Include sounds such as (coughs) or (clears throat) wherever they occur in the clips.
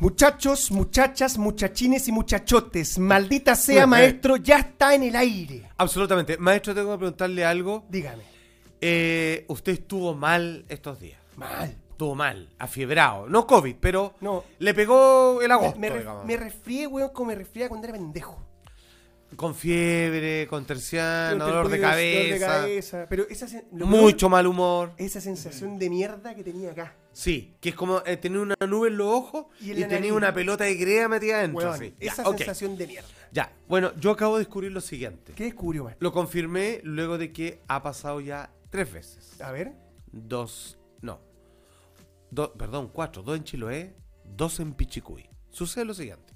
Muchachos, muchachas, muchachines y muchachotes, maldita sea maestro, ya está en el aire. Absolutamente. Maestro, tengo que preguntarle algo. Dígame. Eh, usted estuvo mal estos días. Mal. Estuvo mal, afiebrado. No COVID, pero No. le pegó el agosto. Me, resfrié, weón, como me resfrié cuando era pendejo. Con fiebre, con terciano, Dolor dolor de cabeza, cabeza. Pero esa, mucho peor, mal humor. esa sensación de mierda que tenía acá. Sí, que es como eh, tener una nube en los ojos Y y, nariz. una pelota de crea metida así. Ya, esa sensación de mierda. Ya, bueno, yo acabo de descubrir lo siguiente. ¿Qué descubrió, maestro? Lo confirmé luego de que ha pasado ya tres veces. A ver. Dos, no. Do- perdón, cuatro. Dos en Chiloé, dos en Pichicuy. Sucede lo siguiente.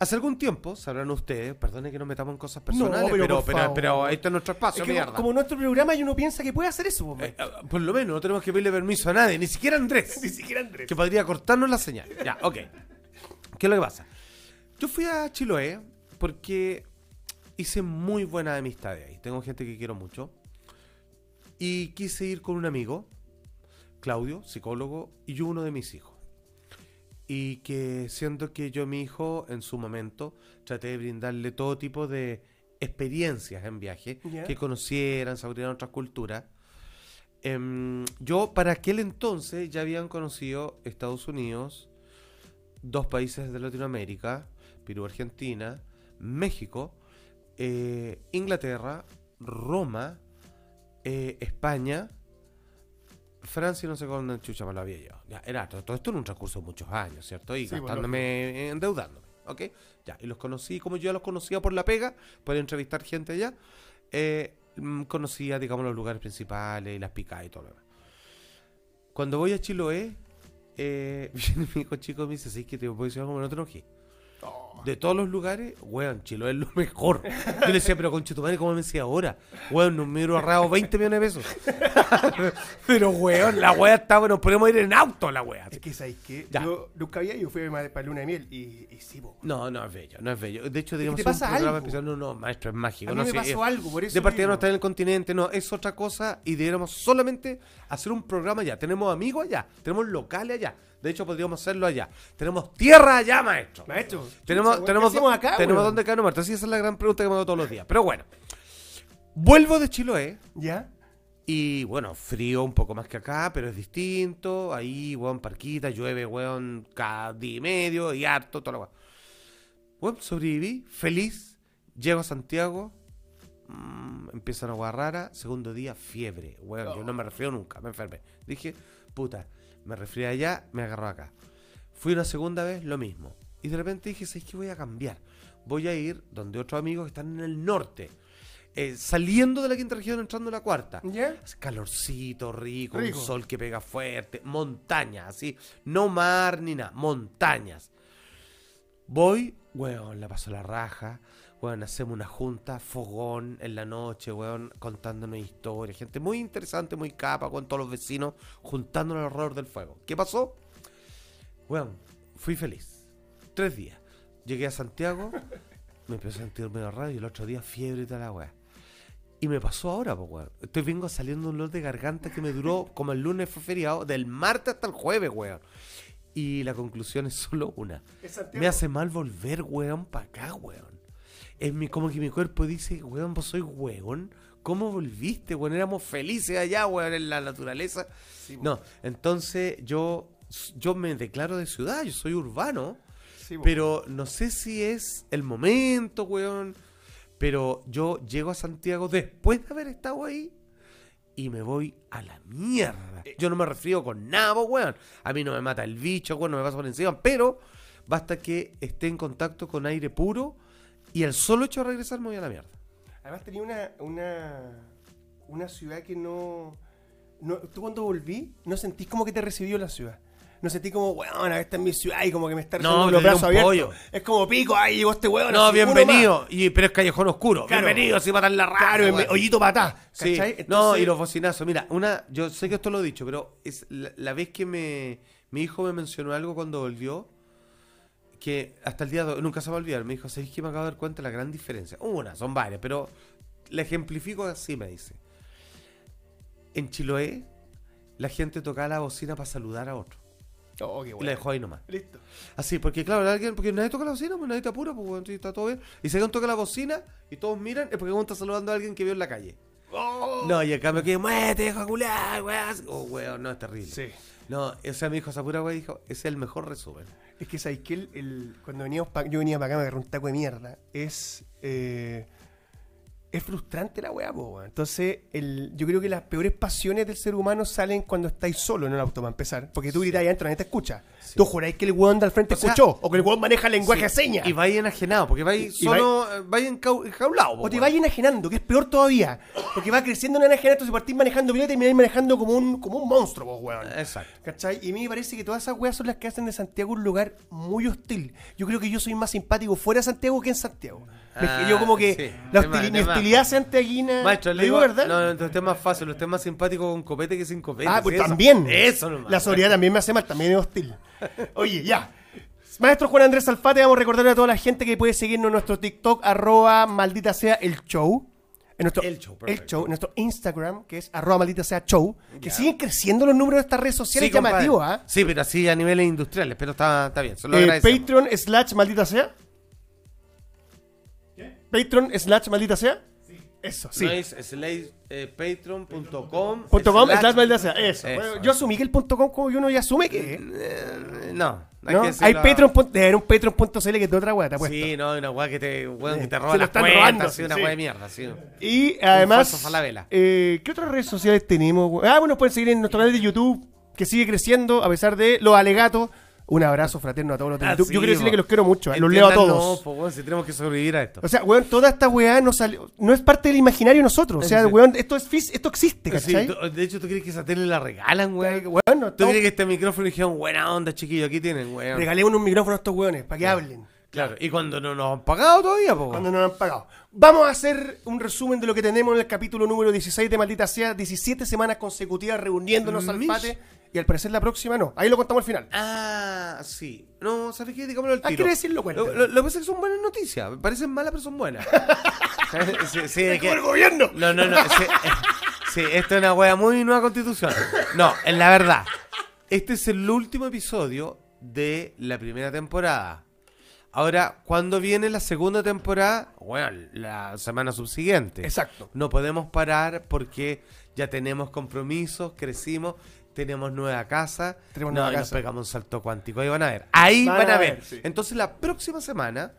Hace algún tiempo, sabrán ustedes, perdone que nos metamos en cosas personales, pero pero, este es nuestro espacio, Es que como nuestro programa y uno piensa que puede hacer eso, Eh, eh, por lo menos no tenemos que pedirle permiso a nadie, ni siquiera a Andrés. (laughs) Ni siquiera Andrés. que podría cortarnos la señal. Ya, ok. ¿Qué es lo que pasa? Yo fui a Chiloé porque hice muy buena amistad de ahí. Tengo gente que quiero mucho. Y quise ir con un amigo, Claudio, psicólogo, y uno de mis hijos. Y que siento que yo mi hijo, en su momento, traté de brindarle todo tipo de experiencias en viaje, que conocieran, se abrieran otras culturas. Em, yo para aquel entonces ya habían conocido Estados Unidos, dos países de Latinoamérica, Perú, Argentina, México, eh, Inglaterra, Roma, eh, España, Francia no sé cuándo chucha me lo había llevado. Ya, era todo, todo esto en un transcurso de muchos años, ¿cierto? Y Sí, gastándome, endeudándome, ¿ok? Ya, y los conocí, como yo ya los conocía por la pega, por entrevistar gente allá, eh, mm, conocía, digamos, los lugares principales y las picadas y todo lo demás. Cuando voy a Chiloé, eh, (laughs) viene mi hijo chico y me dice, sí, que te puedo decir algo, no te enojes. Oh. De todos los lugares, weón, Chiloé es lo mejor. Yo le decía, pero conche tu madre, ¿cómo me decía ahora? Weón, nos me hubiera ahorrado 20 millones de pesos. (laughs) pero weón, la wea está, bueno, podemos ir en auto la wea. Es que, ¿sabéis qué? Ya. Yo nunca había ido, fui a para luna de miel y, y sí, po. No, no es bello, no es bello. De hecho, digamos, te es un pasa programa algo. especial. No, no, maestro, es mágico. A mí no me sé, pasó algo, por eso De partida no está en el continente, no, es otra cosa y deberíamos solamente hacer un programa allá. Tenemos amigos allá, tenemos locales allá. De hecho, podríamos hacerlo allá. Tenemos tierra allá, maestro. Maestro, Tenemos, chucha, tenemos, ¿qué hacemos acá, tenemos dónde caer muerto. Así esa es la gran pregunta que me hago todos los días. Pero bueno, vuelvo de Chiloé ¿Ya? y bueno, frío un poco más que acá, pero es distinto. Ahí, weón, parquita, llueve, weón, cada día y medio y harto, todo lo weón. Weón, sobreviví, feliz. Llego a Santiago, mm, empieza una hueá rara. Segundo día, fiebre. Weón, yo no me resfrío nunca, me enfermé. Dije, puta, me resfrié allá, me agarró acá. Fui una segunda vez, lo mismo. Y de repente dije, ¿sabes qué? Voy a cambiar. Voy a ir donde otros amigos que están en el norte. Eh, saliendo de la quinta región, entrando en la cuarta. ¿Ya? Hace Calorcito, rico, Rico. un sol que pega fuerte, montañas, así, no mar ni nada, montañas. Voy, weón, la paso la raja, weón, hacemos una junta, fogón en la noche, weón, contándonos historias, gente muy interesante, muy capa, con todos los vecinos, juntándonos alrededor del fuego. ¿Qué pasó? Weón, fui feliz. Tres días. Llegué a Santiago, me empecé a sentir medio raro y el otro día fiebre y toda la weá. Y me pasó ahora, pues, weón. Estoy vengo saliendo un dolor de garganta que me duró como el lunes fue feriado, del martes hasta el jueves, weón. Y la conclusión es solo una. Me hace mal volver, weón, para acá, weón. Es mi, como que mi cuerpo dice, weón, vos soy weón. ¿Cómo volviste, weón? Éramos felices allá, weón, en la naturaleza. Sí. No, entonces yo, yo me declaro de ciudad, yo soy urbano. Sí. Pero no sé si es el momento, weón. Pero yo llego a Santiago después de haber estado ahí y me voy a la mierda. Yo no me refiero con nada, weón. A mí no me mata el bicho, weón, no me pasa por encima. Pero basta que esté en contacto con aire puro y el solo hecho de regresar me voy a la mierda. Además tenía una, una, una ciudad que no, no... Tú cuando volví, no sentís como que te recibió la ciudad. No sentí como, weón, esta es mi ciudad y como que me está No, recibiendo los te dio brazos abiertos. pollo. Es como pico, ahí llegó este weón. No, bienvenido. Y, pero es callejón oscuro. Claro. Bienvenido, si matan la raza. Claro, hoyito patá. Sí, no, y los bocinazos. Mira, una, yo sé que esto lo he dicho, pero es la, la vez que me, mi hijo me mencionó algo cuando volvió, que hasta el día de hoy, nunca se va a olvidar, me dijo, ¿sabéis que me acabo de dar cuenta de la gran diferencia? Una, son varias, pero la ejemplifico así, me dice. En Chiloé, la gente tocaba la bocina para saludar a otro. Oh, qué Y la bueno. dejó ahí nomás. Listo. Así, porque claro, alguien, porque nadie toca la bocina, pues nadie te apura, pues está todo bien. Y si alguien toca la bocina y todos miran, es porque uno está saludando a alguien que vio en la calle. Oh. No, y en cambio que muévete, deja culiar, weón. Oh, weón, no, es terrible. Sí. No, o sea, mi hijo Sapura, weón, dijo, ese es el mejor resumen. Es que sabéis que el, el- cuando veníamos pa- yo venía para acá me agarré un taco de mierda. Es. eh, es frustrante la weá, weón. Entonces, el, yo creo que las peores pasiones del ser humano salen cuando estáis solo en el auto para empezar. Porque tú gritas ahí adentro, nadie te escucha. Sí. Tú juráis que el weón de al frente O sea, escuchó. O que el weón maneja lenguaje de Sí, señas. Y vais enajenado, porque vais solo, eh, vais encau- enjaulado. O te vas enajenando, que es peor todavía. Porque va creciendo en enajenamiento, si partís manejando bien y termináis manejando como un, como un monstruo, vos, weón. Exacto. ¿Cachai? Y a mí me parece que todas esas weas son las que hacen de Santiago un lugar muy hostil. Yo creo que yo soy más simpático fuera de Santiago que en Santiago. Yo como que Ah, sí. la mi hostilidad santiaguina... Maestro, ¿Lo le digo verdad? No, no, entonces es más fácil, usted es más simpático con copete que sin copete. ah, pues también. Eso nomás. La sobriedad también me hace mal, también es hostil. (laughs) Oye, ya. Maestro Juan Andrés Alfate, vamos a recordarle a toda la gente que puede seguirnos en nuestro TikTok, arroba maldita sea el show. En nuestro, El show, el perfecto. show, en nuestro Instagram, que es arroba maldita sea show, que Ya. siguen creciendo los números de estas redes sociales compadre. llamativos, ¿ah? Sí, pero así a niveles industriales, pero está, está bien. Se lo Eh, agradecemos. Patreon slash maldita sea. Patreon slash maldita sea. Eso, sí. No es eh, patreon.com. Com slash-. Eso. Eso, Bueno, eso. yo asumí que el punto com como que uno ya asume que. Eh, no, hay ¿no? Hay Patreon. pun- Debe haber un Patreon.cl que es de otra weá, te apuesto. Sí, no, hay una weá que te, weón, que te Se roba lo las están cuentas, robando, sí, una sí. weá de mierda, sí. Y además, eh, ¿qué otras redes sociales tenemos? Ah, bueno, pueden seguir en nuestro canal de YouTube, que sigue creciendo a pesar de los alegatos. Un abrazo fraterno a todos los Ah, sí, Yo quiero decirle que los quiero mucho, eh, los leo a todos. po, weón, si tenemos que sobrevivir a esto. O sea, weón, toda esta weá no salió, no es parte del imaginario de nosotros. O sea, weón, esto es esto existe, ¿cachai? de hecho, ¿tú crees que esa tele la regalan, weón? No ¿Tú crees que este micrófono dijeron, buena onda, chiquillo, aquí tienen, weón? regalemos un micrófono a estos weones para que hablen. Claro, y cuando no nos han pagado todavía, po. Cuando no nos han pagado. Vamos a hacer un resumen de lo que tenemos en el capítulo número 16 de Maldita Sea. 17 semanas consecutivas reuniéndonos al Mish. pate. Y al parecer la próxima no. Ahí lo contamos al final. Ah, sí. No, ¿sabes qué? Digámoslo al Ah, tiro. ¿quiere decirlo? Cuéntame. Lo, lo- lo que pasa es que son buenas noticias. Me parecen malas, pero son buenas. (laughs) sí, sí, de que- ¡El gobierno! No, no, no. Sí, eh, (laughs) sí, esto es una wea muy nueva constitución. No, en la verdad. Este es el último episodio de la primera temporada. Ahora, ¿cuándo viene la segunda temporada? Bueno, la semana subsiguiente. Exacto. No podemos parar porque ya tenemos compromisos, crecimos, tenemos nueva casa. Tenemos no, nueva y nos casa. pegamos un salto cuántico. Ahí van a ver. Ahí Van van, a ver, ver. sí. Entonces, la próxima semana,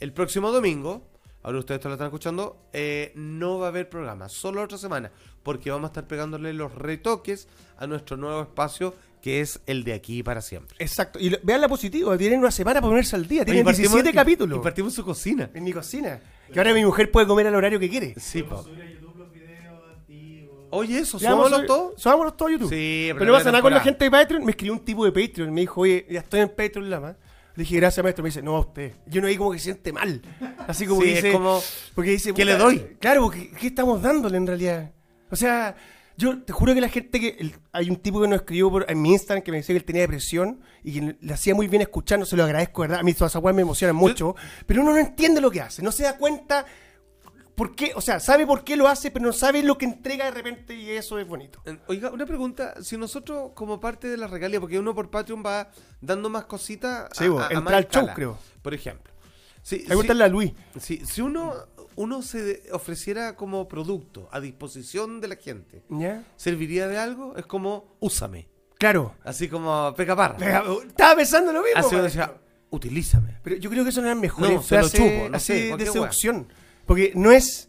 el próximo domingo, ahora ustedes lo están escuchando, eh, no va a haber programa, solo otra semana, porque vamos a estar pegándole los retoques a nuestro nuevo espacio, que es el de aquí para siempre. Exacto. Y lo- vean la positiva. Tienen una semana para ponerse al día. Tienen Oye, partimos- 17 y- capítulos. Y partimos su cocina. en mi cocina. Que ahora mi mujer puede comer al horario que quiere. Sí, po. Oye, eso, Ya, vamos a ¿somos subir- todos? Subámonos todos a YouTube. Sí, pero no pasa nada con la gente de Patreon. Me escribió un tipo de Patreon. Me dijo, oye, ya estoy en Patreon, Lama. Le dije, gracias, maestro. Me dice, no, a usted. Yo no vi como que se siente mal. Así como Sí, dice. es como, Porque dice, ¿qué le doy? Claro, porque ¿qué estamos dándole en realidad? O sea, yo te juro que la gente que. el- hay un tipo que nos escribió por, en mi Instagram que me decía que él tenía depresión y que le hacía muy bien escuchando, se lo agradezco, ¿verdad? A mí todas esas weas me emocionan mucho, pero uno no entiende lo que hace, no se da cuenta por qué, o sea, sabe por qué lo hace, pero no sabe lo que entrega de repente y eso es bonito. Eh, Oiga, una pregunta. Si nosotros, como parte de la regalia, porque uno por Patreon va dando más cositas. Sí, vos, entra al show, creo. Por ejemplo. Si, Hay que a Luis. si, si uno, uno se ofreciera como producto a disposición de la gente, ¿Ya? ¿serviría de algo? Es como, úsame. Claro. Así como, pega parra. Venga, Estaba pensando lo mismo. Así uno maestro. decía, utilízame. Pero yo creo que eso no es mejor No, se lo chupo, no así sé, de seducción. Porque no es.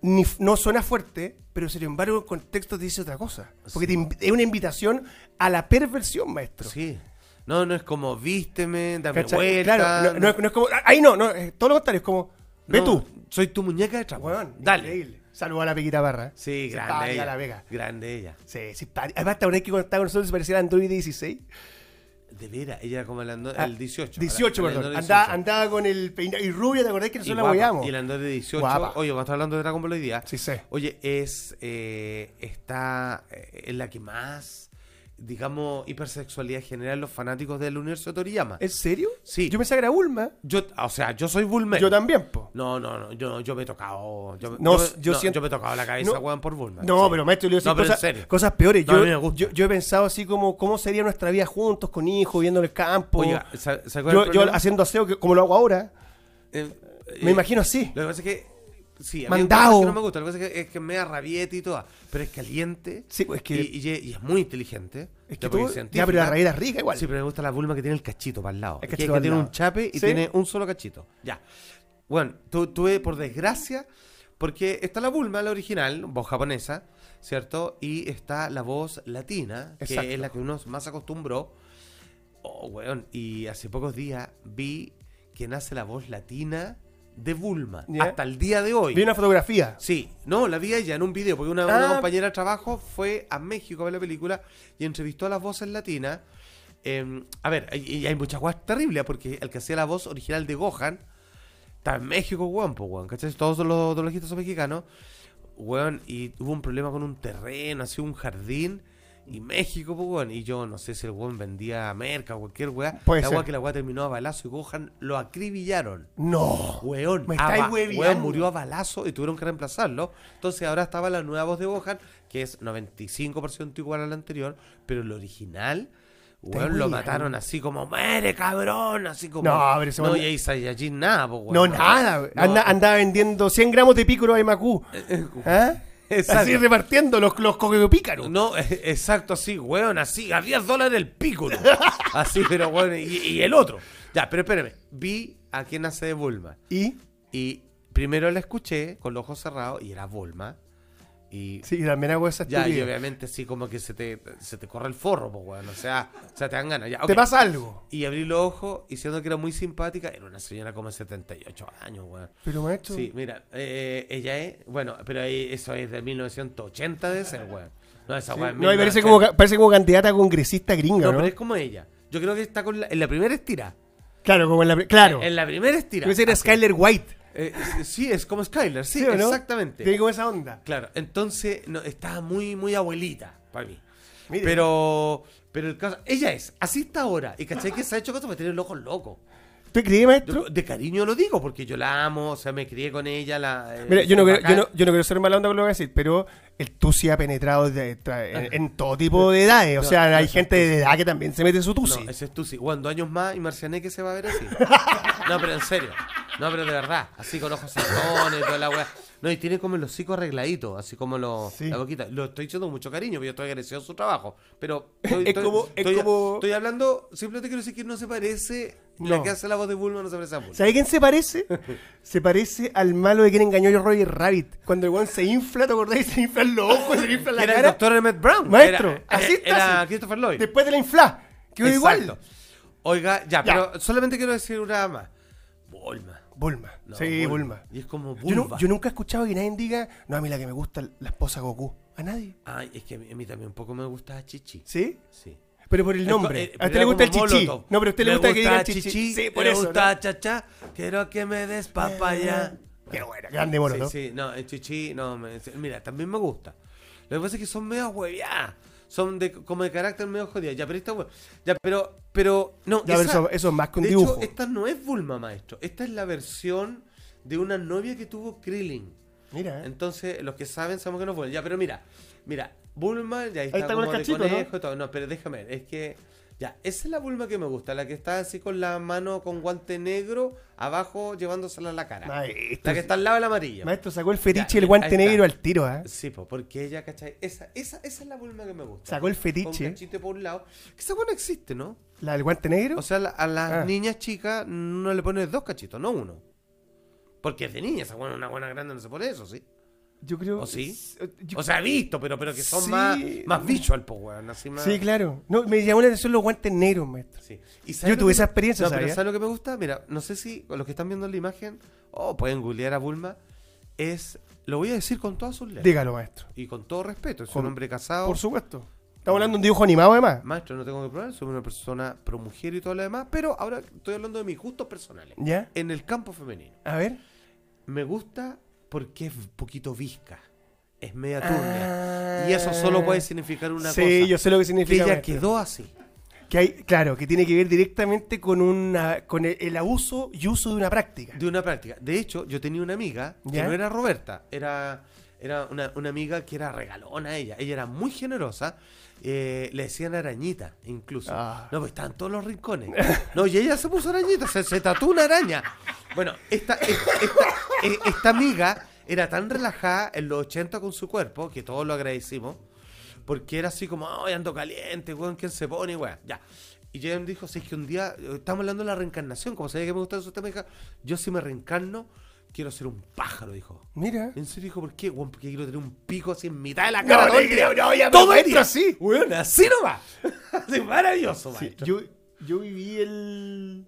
Ni, no suena fuerte, pero sin embargo el contexto te dice otra cosa. Porque te inv- es una invitación a la perversión, maestro. Sí. No, no es como, vísteme, dame ¿Cachai? vuelta. Claro, no, no es- no es como. Ahí no, no, es todo lo contrario, es como. Ve No, tú. Soy tu muñeca de trapo. Weón, Dale. increíble. Saludos a la Pequita Barra. Sí, grande ella. la Vega. Grande ella. Sí, simpática. Además, ¿te acordás que cuando estaba con nosotros se parecía al Android 16? De veras, ella era como el, ando- Ah, el 18. 18, el perdón. Andaba, 18. andaba con el peinado. Y rubia, ¿te acordás que nosotros la apoyamos? Y el Android de 18. Guapa. Oye, vamos a estar hablando de Dragon Ball hoy día. Sí, sé. Oye, es. eh, está. eh, es la que más. Digamos, hipersexualidad genera en los fanáticos del universo de Toriyama. ¿En serio? Sí. Yo pensaba que era Ulma. Yo, o sea, yo soy Bulmer. Yo también, po. No, no, no, yo, yo me he tocado. Yo, No, yo, yo no, siento- yo me he tocado la cabeza, No. weón, por Bulma. No, Sí. pero maestro, yo No, pero decir en cosas, serio. cosas peores. No, a yo, mí me gusta. yo, yo he pensado así como cómo sería nuestra vida juntos, con hijos, viendo en el campo. Oiga, ¿sa- ¿se acuerda yo, yo haciendo aseo que- como lo hago ahora. Eh, Me eh, imagino así. Lo que pasa es que. Sí, a mí Mandado. cosas que no me gusta. Lo que es que es que me da rabieta y todo. Pero es caliente. Sí, pues es que, y, y- y es muy inteligente. es que tú, es ya, pero la raíz es rica igual. Sí, pero me gusta la Bulma que tiene el cachito para el lado. El que, cachito que al tiene lado. un chape y Sí. tiene un solo cachito. Ya. Bueno, tu- tuve por desgracia, porque está la Bulma, la original, voz japonesa, ¿cierto? Y está la voz latina, que es la que uno más acostumbró. Oh, weón. Y hace pocos días vi que nace la voz latina de Bulma. Hasta el día de hoy. Vi una fotografía. Sí, no, la vi ella en un video, porque una, una Ah. compañera de trabajo fue a México a ver la película y entrevistó a las voces latinas. Eh, a ver, y y hay muchas cosas terribles, porque el que hacía la voz original de Gohan está en México, weón, pues, weón, ¿cachai? Todos los doblajitos son mexicanos, weón, y hubo un problema con un terreno, así un jardín, y México, pues, weón, y yo no sé si el weón vendía merca o cualquier weá. Puede la ser. weá que la weá terminó a balazo y Gohan lo acribillaron. No. Weón, Me a estáis ba- hueviando. weón, murió a balazo y tuvieron que reemplazarlo. Entonces ahora estaba la nueva voz de Gohan, que es 95% igual a la anterior, pero el original, weón, lo hueviando. mataron así como, ¡mere, cabrón! Así como. No, pero ese No, y ahí Saiyajin nada, po, weón. No, nada. No. Anda- andaba vendiendo 100 gramos de pícaro de Macú. ¿Ah? Exacto. Así repartiendo los, los pícaros. No, exacto, así, weón, así, a 10 dólares el pico. (laughs) Así, pero bueno, y, y el otro. Ya, pero espérame, vi a quién hace de Bulma. Y, Y primero la escuché con los ojos cerrados y era Bulma. Y sí, también hago esa ya, y obviamente sí, como que se te, se te corre el forro, pues, weón. O sea, o sea, te dan ganas. Ya, ¿Te pasa algo? Y abrí los ojos y siendo que era muy simpática, era una señora como de 78 años, weón. Pero maestro. Sí, mira, eh, ella es, bueno, pero ahí eso es de 1980 de ser, weón. No, esa Sí. weón. No, y parece 1980. como, parece como candidata a congresista gringa, No, ¿no? pero es como ella. Yo creo que está con la- en la primera estira. Claro, como en la. Claro. En la primera estira. Era Así. Skyler White. Eh, sí, es como Skyler, sí, ¿Sí o no? exactamente. Tiene como esa onda. Claro, entonces no, estaba muy, muy abuelita para mí. Mire. Pero, pero el caso, ella es, así está ahora. Y caché que se ha hecho cosas para tener los ojos locos. ¿Tú crees, maestro? Yo, de cariño lo digo, porque yo la amo, o sea, me crié con ella. La, eh, Mira, yo no, quiero, yo, no, yo no quiero ser mala onda con lo que voy a decir, pero el Tusi ha penetrado de- en, en todo tipo de edades. O sea, hay gente de edad que también se mete en su Tusi. Ese es. Bueno, dos años más y Marcianeque se va a ver así. (laughs) No, pero en serio. No, pero de verdad. Así con ojos saltones, toda la weá. No, y tiene como el hocico arregladito, así como lo, Sí. la boquita. Lo estoy diciendo con mucho cariño, porque yo estoy agradecido a su trabajo. Pero (laughs) estoy, Es estoy- como- es estoy, como- estoy hablando, simplemente quiero decir que no se parece. La No. que hace la voz de Bulma no se parece a Bulma. ¿Sabes quién se parece? Se parece al malo de quien engañó a Roger Rabbit. Cuando el weón se infla, ¿te acordás? Se inflan los ojos, se infla la Era el cara. doctor Emmett Brown. Maestro, Era, así está, Era. Christopher Lloyd. Después de la infla. Quedó Exacto. igual. Oiga, ya, Ya. pero solamente quiero decir una más. Bulma. Bulma. No, sí, Bulma. Y es como Yo, no- Bulma. yo nunca he escuchado que nadie diga, no, a mí la que me gusta la esposa Goku. ¿A nadie? Ay, es que a mí, a mí también un poco me gusta Chichi. ¿Sí? Sí. Pero por el nombre. eh, a usted le gusta el chichi. Molotov. No, pero a usted le Me gusta que digan gusta chichi. Sí, por me eso. gusta ¿no? chacha. Quiero que me des papaya. Qué bueno, grande mono, sí, ¿no? sí, no, el chichi, no, me- mira, también me gusta. Lo que pasa es que son medio hueviadas. Son de, como de carácter medio jodidas. Ya, pero esta Ya, pero, pero, no. Ya, pero eso, eso es más que un de dibujo. hecho, esta no es Bulma, maestro. Esta es la versión de una novia que tuvo Krillin. Mira. Entonces, los que saben sabemos que no fue. Ya, pero mira, mira, Bulma, ya ahí está, está con el de cachito, ¿no? conejo y todo. No, pero déjame ver, es que. Ya, esa es la Bulma que me gusta, la que está así con la mano con guante negro, abajo llevándosela a la cara. Maestro, La que está al lado de la amarilla. Maestro sacó el fetiche Ya, el guante ahí negro al tiro, ¿eh? Sí, pues, porque ella, ¿cachai? Esa, esa, esa es la Bulma que me gusta. Sacó el Con fetiche. cachito por un lado. Que esa buena existe, ¿no? La del guante negro. O sea, la- a las Ah. niñas chicas no le pones dos cachitos, no uno. Porque es de niña, esa buena, una buena grande no se pone eso, ¿sí? Yo creo. ¿O sí? Yo- O sea, he visto, pero, pero que son Sí. más, más visual, pues, weón. Así más... sí, claro. No, me llamó la atención los guantes negros, maestro. Sí. ¿Y Yo tuve que esa experiencia, No, pero ¿sabes? ¿sabes lo que me gusta? Mira, no sé si los que están viendo la imagen, o pueden googlear a Bulma, es, lo voy a decir con todas sus letras. Dígalo, maestro. Y con todo respeto, es Con- un hombre casado. Por supuesto. Estamos hablando de un dibujo animado, además. Maestro, no tengo que probar, soy una persona pro mujer y todo lo demás, pero ahora estoy hablando de mis gustos personales. ¿Ya? En el campo femenino. A ver. Me gusta porque es poquito visca. Es media Ah. turbia. Y eso solo puede significar una sí, cosa. yo sé lo que que significa. ella maestro. quedó así. Que hay, claro, que tiene que ver directamente con una con el, el abuso y uso de una práctica. De una práctica. De hecho, yo tenía una amiga que ¿Ya? no era Roberta, era, era una, una amiga que era regalona ella. Ella era muy generosa. Eh, le decían arañita, incluso. Ah. No, pues estaban todos los rincones. No, y ella se puso arañita, se, se tatuó una araña. Bueno, esta, esta, esta, eh, esta amiga era tan relajada en los 80 con su cuerpo, que todos lo agradecimos, porque era así como, ay, ando caliente, weón, ¿quién se pone, weón? Ya. Y ella me dijo, si es que un día, eh, estamos hablando de la reencarnación, como sabía que me gustaba esos temas, dijo, yo si me reencarno, quiero ser un pájaro, dijo. Mira. En serio, dijo, ¿por qué? Weón, porque quiero tener un pico así en mitad de la cara. No, todo creo, no, ya, todo día. así. Weón, así nomás. (laughs) así, maravilloso, Sí, maestro. yo, yo viví el.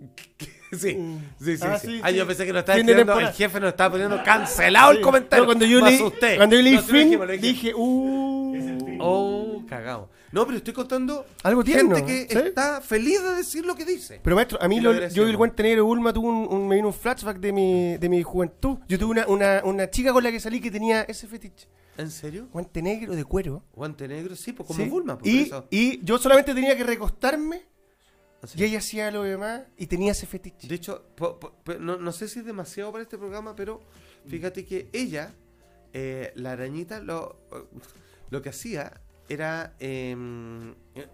(laughs) Sí, sí, sí. Ah, sí. sí, Ah, sí. yo pensé que nos estaba escribiendo, el jefe nos estaba poniendo cancelado el comentario. No, cuando yo leí, cuando yo leí No, dijimos. dije, uh. Oh, cagado. No, pero estoy contando Algo tierno, gente que ¿sí? está feliz de decir lo que dice. Pero maestro, a mí lo- yo el guante negro de Bulma tuvo un, un- me vino un flashback de mi, de mi juventud. Yo tuve una, una, una chica con la que salí que tenía ese fetiche. ¿En serio? Guante negro de cuero. Guante negro, sí, pues como ¿sí? Bulma. Pues, y, por eso. y yo solamente tenía que recostarme Así. y ella hacía lo demás y tenía ese fetiche. De hecho, po- po- pe- no, no sé si es demasiado para este programa, pero fíjate que ella, eh, la arañita, lo, lo que hacía era. eh,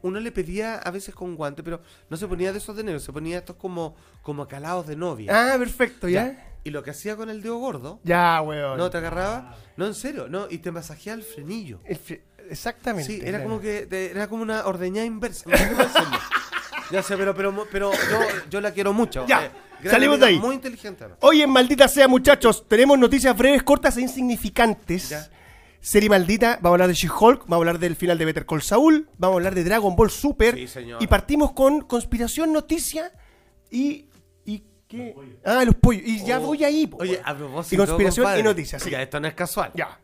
uno le pedía a veces con guante, pero no se ponía de esos de negro, se ponía estos como, como calados de novia. Ah, perfecto, ¿ya? Ya. Y lo que hacía con el dedo gordo, Ya, weón. no te agarraba, no en serio, no, y te masajeaba el frenillo. El fre- Exactamente. Sí, era claro. como que te- era como una ordeñada inversa. no. (laughs) Ya sé, pero, pero, pero yo, yo la quiero mucho. Ya, Eh, salimos de ahí. Muy inteligente. Hoy en Maldita Sea, muchachos, tenemos noticias breves, cortas e insignificantes. Ya. Serie Maldita, vamos a hablar de She-Hulk, vamos a hablar del final de Better Call Saul, vamos a hablar de Dragon Ball Super. Sí, señor. Y partimos con Conspiración Noticia y... ¿Y qué? Ah, los pollos. Y ya Oh. voy ahí. po, Oye, a propósito. Y conspiración compadre, y noticias, sí. Ya, esto no es casual. Ya.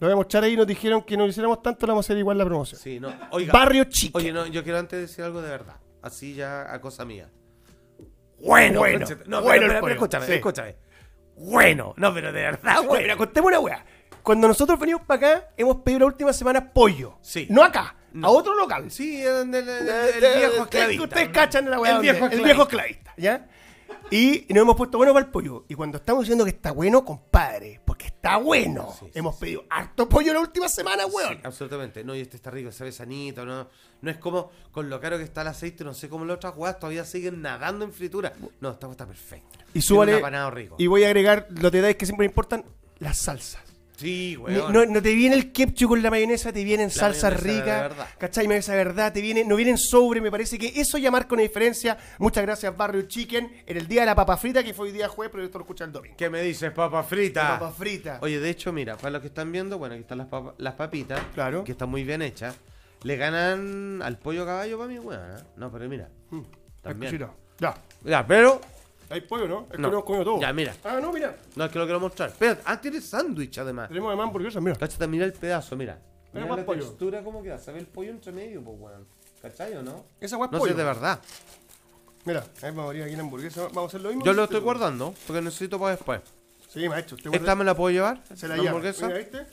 Lo voy a mostrar ahí, nos dijeron que no lo hiciéramos tanto, le vamos a hacer igual la promoción. Sí, no. Oiga. Barrio Chico. Oye, no, yo quiero antes decir algo de verdad. Así ya a cosa mía. Bueno, Bueno. No, bueno pero, pero, escúchame, sí. escúchame. Bueno, no, pero de verdad, bueno. mira, contemos una weá. Cuando nosotros venimos para acá, hemos pedido la última semana pollo. Sí. No acá, No. a otro local. Sí, el, el- el- el Eh, viejo eh, esclavista. Ustedes cachan la weá. El viejo el viejo esclavista, ¿ya? Y nos hemos puesto bueno para el pollo. Y cuando estamos diciendo que está bueno, compadre, porque está bueno, Sí, sí, hemos pedido harto pollo la última semana, weón. Absolutamente. No, y este está rico, sabe sanito, no. No es como con lo caro que está el aceite, no sé cómo las otras weas todavía siguen nadando en fritura. No, esta está perfecta. Y súbale. Rico. Y voy a agregar los detalles que siempre me importan: las salsas. Sí, weón. No, no te viene el ketchup con la mayonesa, te vienen salsas ricas. ¿cachai? Mayonesa de verdad, te viene, no vienen sobre, me parece que eso ya marca una diferencia. Muchas gracias, Barrio Chicken, en el día de la papa frita, que fue hoy día jueves, pero esto lo escucha el domingo. ¿Qué me dices, papa frita? papa frita. Oye, de hecho, mira, para los que están viendo, bueno, aquí están las, papa- las papitas, Claro. que están muy bien hechas. Le ganan al pollo caballo para mí, weón. ¿eh? No, pero mira, Mm, también. Ya, Ya, pero. Hay pollo, ¿no? Es que No. no hemos comido todo. Ya, mira. Ah, no, mira. No, es que lo quiero mostrar. Espera, ah, tiene sándwich además. Tenemos además hamburguesas, mira. Cáchate, mira el pedazo, mira. Mira Mira más la pollo. textura cómo queda. Se ve el pollo entre medio, pues, weón. ¿Cachai o no? Esa es No pollo. sé, de verdad. Mira, a ver, vamos a abrir aquí la hamburguesa. Vamos a hacer lo mismo. Yo que lo hiciste estoy tú. guardando, porque necesito para después. Sí, maestro. ¿Esta me la puedo llevar? Se la ¿La hamburguesa? Mira, ¿viste?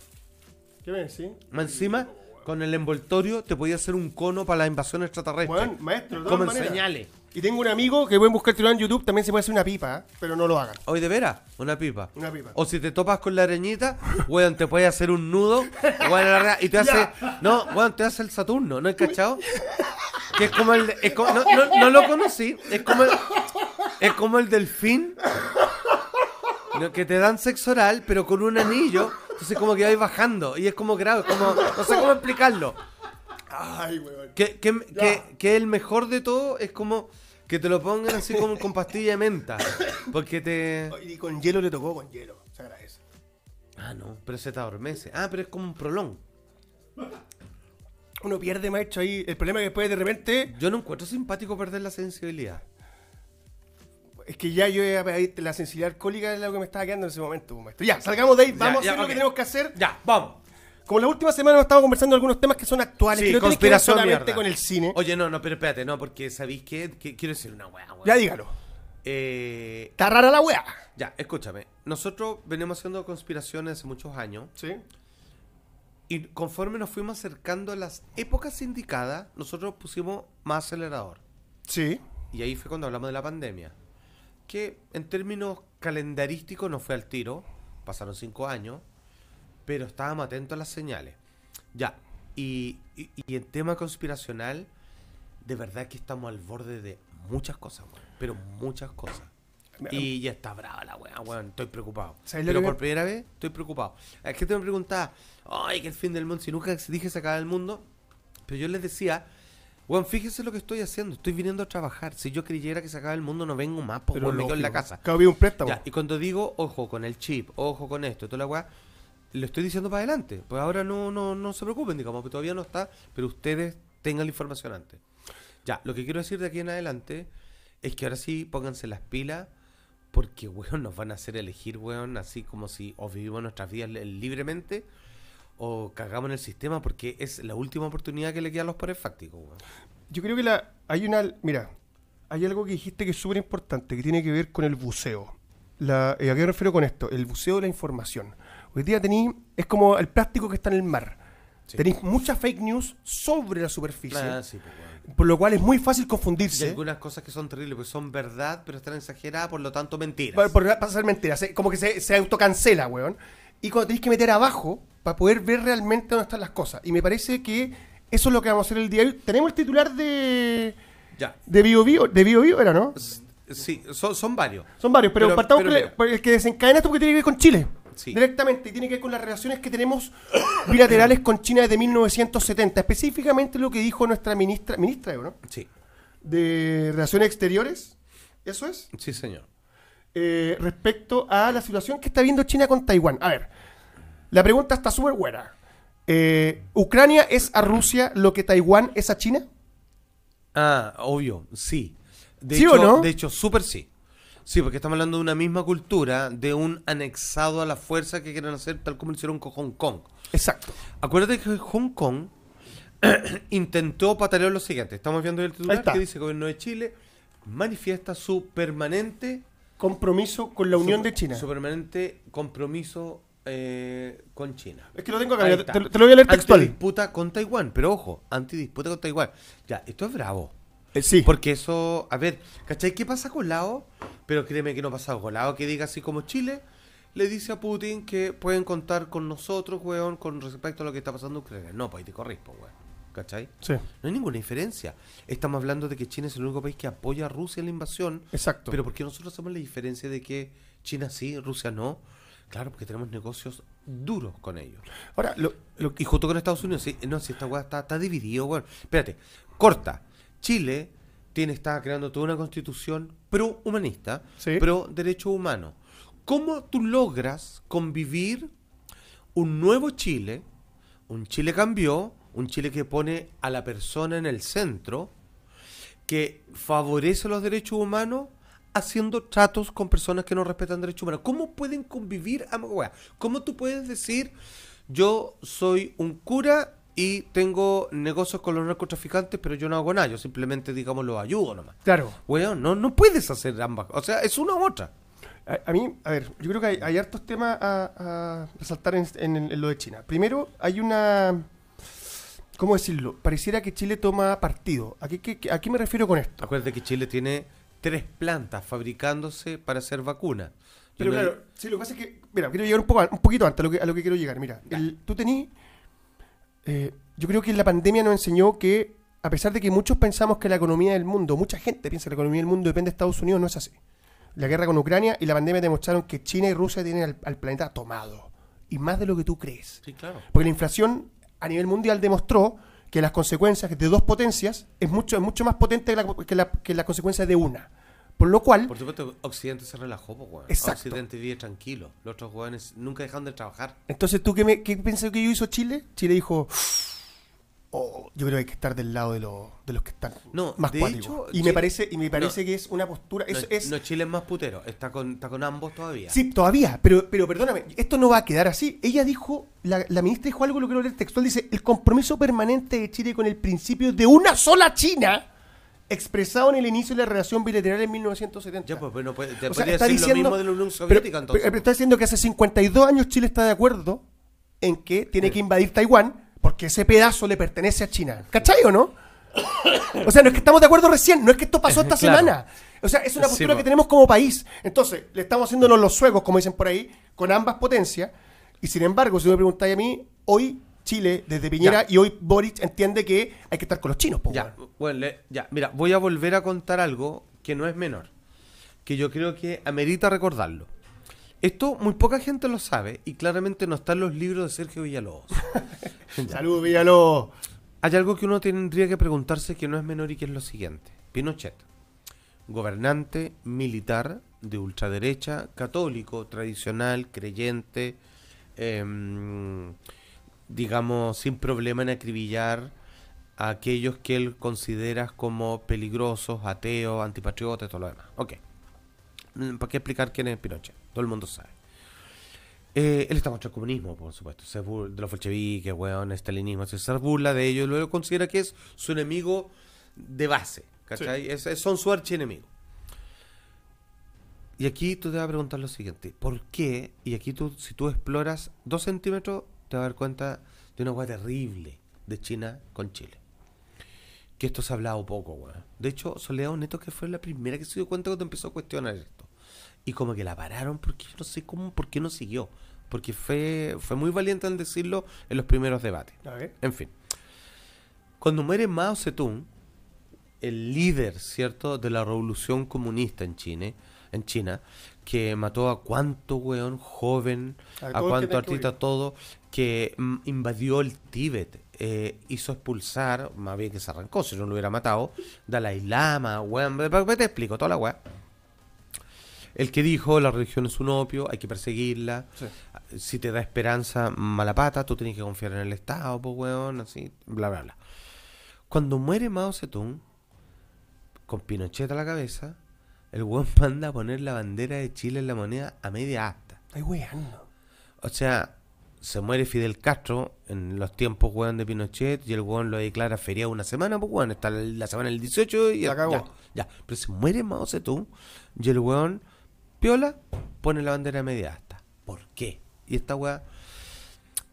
¿Qué ves? Sí. Más encima, con el envoltorio, te podía hacer un cono para la invasión extraterrestre. Bueno, maestro, Como en señales. Y tengo un amigo que pueden buscar en YouTube, también se puede hacer una pipa, ¿eh? pero no lo hagan. Hoy de veras, una pipa. Una pipa. O si te topas con la arañita, weón, te puede hacer un nudo, weón, y te hace. No, weón, te hace el Saturno, ¿no has cachado? Que es como el. es como- no, no, no lo conocí, es como el. Es como el delfín. Que te dan sexo oral, pero con un anillo. Entonces, como que vais bajando. Y es como grave, es como. No sé cómo explicarlo. Ay, weón. Que, que, que, que el mejor de todo es como que te lo pongan así como con pastilla de menta. Porque te. (coughs) Y con hielo le tocó con hielo. Se agradece. Ah, no, pero se te adormece. Ah, pero es como un prolong. Uno pierde, maestro, ahí. El problema es que después de repente. Yo no encuentro simpático perder la sensibilidad. Es que ya yo la sensibilidad alcohólica es lo que me estaba quedando en ese momento, maestro. Ya, salgamos de ahí. Vamos ya, a hacer lo que tenemos que hacer. Ya, vamos. Como la última semana hemos estado conversando de algunos temas que son actuales, Sí, que no tienen que ver conspiración solamente mierda. con el cine. Oye, no, no, pero espérate, no, porque ¿sabéis qué? Que quiero decir una weá, weá. Ya dígalo. Eh, Está rara la weá. ya, escúchame. Nosotros venimos haciendo conspiraciones hace muchos años Sí. Y conforme nos fuimos acercando a las épocas indicadas, nosotros pusimos más acelerador. Sí. Y ahí fue cuando hablamos de la pandemia. Que en términos calendarísticos no fue al tiro. Pasaron cinco años. Pero estábamos atentos a las señales. Ya. Y, y, y en tema conspiracional, de verdad que estamos al borde de muchas cosas, weón. Pero muchas cosas. Y ya está brava la weá, weón. Estoy preocupado. ¿Sabes lo Pero me- por primera vez estoy preocupado. Es que te me preguntaba, ay, que el fin del mundo. Si nunca dije se acaba el mundo. Pero yo les decía, weón, fíjese lo que estoy haciendo. Estoy viniendo a trabajar. Si yo creyera que se acaba el mundo, no vengo más, weón, me quedo en la casa. Vi un préstamo. Ya, y cuando digo, ojo con el chip, ojo con esto, toda la weá, lo estoy diciendo para adelante. Pues ahora no, no, no se preocupen, digamos, que todavía no está, pero ustedes tengan la información antes. Ya, lo que quiero decir de aquí en adelante es que ahora sí pónganse las pilas, porque, (laughs) weón, nos van a hacer elegir, weón, así como si o vivimos nuestras vidas li- libremente o cagamos en el sistema, porque es la última oportunidad que le queda a los poderes fácticos, weón. Yo creo que la, hay una. Mira, hay algo que dijiste que es súper importante, que tiene que ver con el buceo. La, eh, ¿A qué me refiero con esto? El buceo de la información. Hoy día tenéis. Es como el plástico que está en el mar. Sí. Tenéis mucha fake news sobre la superficie. Ah, sí, pues. Por lo cual es muy fácil Y confundirse. algunas cosas que son terribles, porque son verdad, pero están exageradas, por lo tanto mentiras. Por, por pasar mentiras. se- Como que se, se autocancela, weón. Y cuando tenéis que meter abajo para poder ver realmente dónde están las cosas. Y me parece que eso es lo que vamos a hacer el día de hoy. Tenemos el titular de. Ya. De Bio Bio, de Bio Bio era, ¿no? Sí, son, son varios. Son varios, pero, Pero- partamos pero el que desencadena esto porque tiene que ver con Chile. Sí. Directamente, y tiene que ver con las relaciones que tenemos (coughs) bilaterales con China desde 1970. Específicamente lo que dijo nuestra ministra, ministra, ¿no? Sí, De Relaciones Exteriores, ¿eso es? sí, señor. Eh, respecto a la situación que está viendo China con Taiwán. A ver, la pregunta está súper buena. Eh, ¿Ucrania es a Rusia lo que Taiwán es a China? Ah, obvio, sí. De ¿Sí hecho, o no? De hecho, súper sí. Sí, porque estamos hablando de una misma cultura, de un anexado a la fuerza que quieren hacer, tal como lo hicieron con Hong Kong. Exacto. Acuérdate que Hong Kong (clears throat) intentó patalear lo siguiente. Estamos viendo el titular que dice gobierno de Chile manifiesta su permanente Compromiso con la Unión su- de China. Su permanente compromiso eh, con China. Es que lo tengo acá, te lo voy a leer textual. Antidisputa con Taiwán, pero ojo, antidisputa con Taiwán. Ya, esto es bravo. Eh, sí. Porque eso, a ver, ¿cachai? ¿Qué pasa con Lao? Pero créeme que no pasa con Lao, que diga así como Chile le dice a Putin que pueden contar con nosotros, weón, con respecto a lo que está pasando en Ucrania. No, pues ahí te corrispo, weón. ¿Cachai? Sí, No hay ninguna diferencia. Estamos hablando de que China es el único país que apoya a Rusia en la invasión. exacto. Pero ¿por qué nosotros hacemos la diferencia de que China sí, Rusia no? Claro, porque tenemos negocios duros con ellos. Ahora, lo, lo Y junto con Estados Unidos, sí, no, si esta weá está, está dividido, weón. Espérate, corta. Chile tiene, está creando toda una constitución pro humanista, Sí. pro derechos humanos. ¿Cómo tú logras convivir un nuevo Chile, un Chile cambió, un Chile que pone a la persona en el centro, que favorece los derechos humanos haciendo tratos con personas que no respetan derechos humanos. ¿Cómo pueden convivir? ¿Cómo tú puedes decir yo soy un cura y tengo negocios con los narcotraficantes, pero yo no hago nada, yo simplemente, digamos, los ayudo nomás? claro. Weón, no, no puedes hacer ambas. O sea, es una u otra. A, a mí, a ver, yo creo que hay, hay hartos temas a, a resaltar en, en- en lo de China. Primero, hay una. ¿Cómo decirlo? Pareciera que Chile toma partido. ¿A qué, qué- a qué me refiero con esto? Acuérdate que Chile tiene tres plantas fabricándose para hacer vacunas. Pero no- claro, sí, lo que pasa es que. Mira, quiero llegar un, poco, un poquito antes a lo que, a lo que quiero llegar. Mira, el- tú tení. Eh, yo creo que la pandemia nos enseñó que, a pesar de que muchos pensamos que la economía del mundo, mucha gente piensa que la economía del mundo depende de Estados Unidos, no es así. La guerra con Ucrania y la pandemia demostraron que China y Rusia tienen al, al planeta tomado. Y más de lo que tú crees. Sí, claro. Porque la inflación a nivel mundial demostró que las consecuencias de dos potencias es mucho, es mucho más potente que la, que la, que la consecuencia de una. Por lo cual, Por supuesto, Occidente se relajó, pues, weón. Exacto. Occidente vive tranquilo. Los otros jóvenes nunca dejaron de trabajar. entonces tú qué, me, qué piensas que yo hizo Chile? Chile dijo, oh, yo creo que hay que estar del lado de, los de los que están No, más de hecho, y me parece, y me parece que es una postura, No, es, es- no, Chile es más putero. Está con, está con ambos todavía. Sí, todavía, pero, pero perdóname, esto no va a quedar así. Ella dijo, la, la ministra dijo algo, lo quiero leer textual, dice, el compromiso permanente de Chile con el principio de una sola China, expresado en el inicio de la relación bilateral en 1970. Ya, pues, pues, no puede, te O sea, está decir lo diciendo- mismo de la Unión pero, Soviética, entonces. pero está diciendo que hace 52 años Chile está de acuerdo en que tiene que invadir Taiwán porque ese pedazo le pertenece a China. ¿Cachai o no? O sea, no es que estamos de acuerdo recién, no es que esto pasó (laughs) esta Claro. semana. O sea, es una Sí, postura po. que tenemos como país. Entonces, le estamos haciéndonos los suegos, como dicen por ahí, con ambas potencias. Y sin embargo, si me preguntáis a mí, hoy Chile, desde Piñera, y hoy Boric entiende que hay que estar con los chinos, po, Ya, bueno, le- ya, mira, voy a volver a contar algo que no es menor, que yo creo que amerita recordarlo. Esto muy poca gente lo sabe y claramente no está en los libros de Sergio Villalobos. (laughs) Saludos, Villalobos. Hay algo que uno tendría que preguntarse que no es menor y que es lo siguiente. Pinochet, gobernante militar de ultraderecha, católico, tradicional, creyente, em, digamos, sin problema en acribillar a aquellos que él considera como peligrosos, ateos, antipatriotas, todo lo demás. Ok. Mm, ¿Para qué explicar quién es Pinochet? Todo el mundo sabe. Eh, él está contra el comunismo, por supuesto. Se bur- de los bolcheviques, weón, estalinismo. Se burla de ellos. Luego considera que es su enemigo de base. ¿Cachai? Es- es- son su archienemigo. Y aquí tú te vas a preguntar lo siguiente. ¿Por qué? Y aquí tú, si tú exploras dos centímetros, te vas a dar cuenta de una hueá terrible de China con Chile. Que esto se ha hablado poco, weón. De hecho, Soledad Neto que fue la primera que se dio cuenta cuando empezó a cuestionar esto. Y como que la pararon porque yo no sé cómo, por qué no siguió. Porque fue, fue muy valiente en decirlo en los primeros debates. En fin. Cuando muere Mao Zedong, el líder, ¿cierto?, de la revolución comunista en China, en China, que mató a cuánto weón joven, A a, cuánto artista, todo, que mm, invadió el Tíbet, eh, hizo expulsar, más bien que se arrancó, si no lo hubiera matado, Dalai Lama, weón, ¿para qué te explico? Toda la weá. El que dijo, la religión es un opio, hay que perseguirla, Sí. si te da esperanza, mala pata, tú tienes que confiar en el Estado, pues weón, así, bla, bla, bla. Cuando muere Mao Zedong, con Pinochet a la cabeza, el weón (laughs) manda a poner la bandera de Chile en la moneda a media asta. Ay, weando. O sea, se muere Fidel Castro en los tiempos, weón, de Pinochet y el weón lo declara feriado una semana, pues weón, está la semana del 18 y cagó. ya, ya. Pero se muere Mao Zedong y el weón, piola, pone la bandera media asta. ¿Por qué? Y esta weá...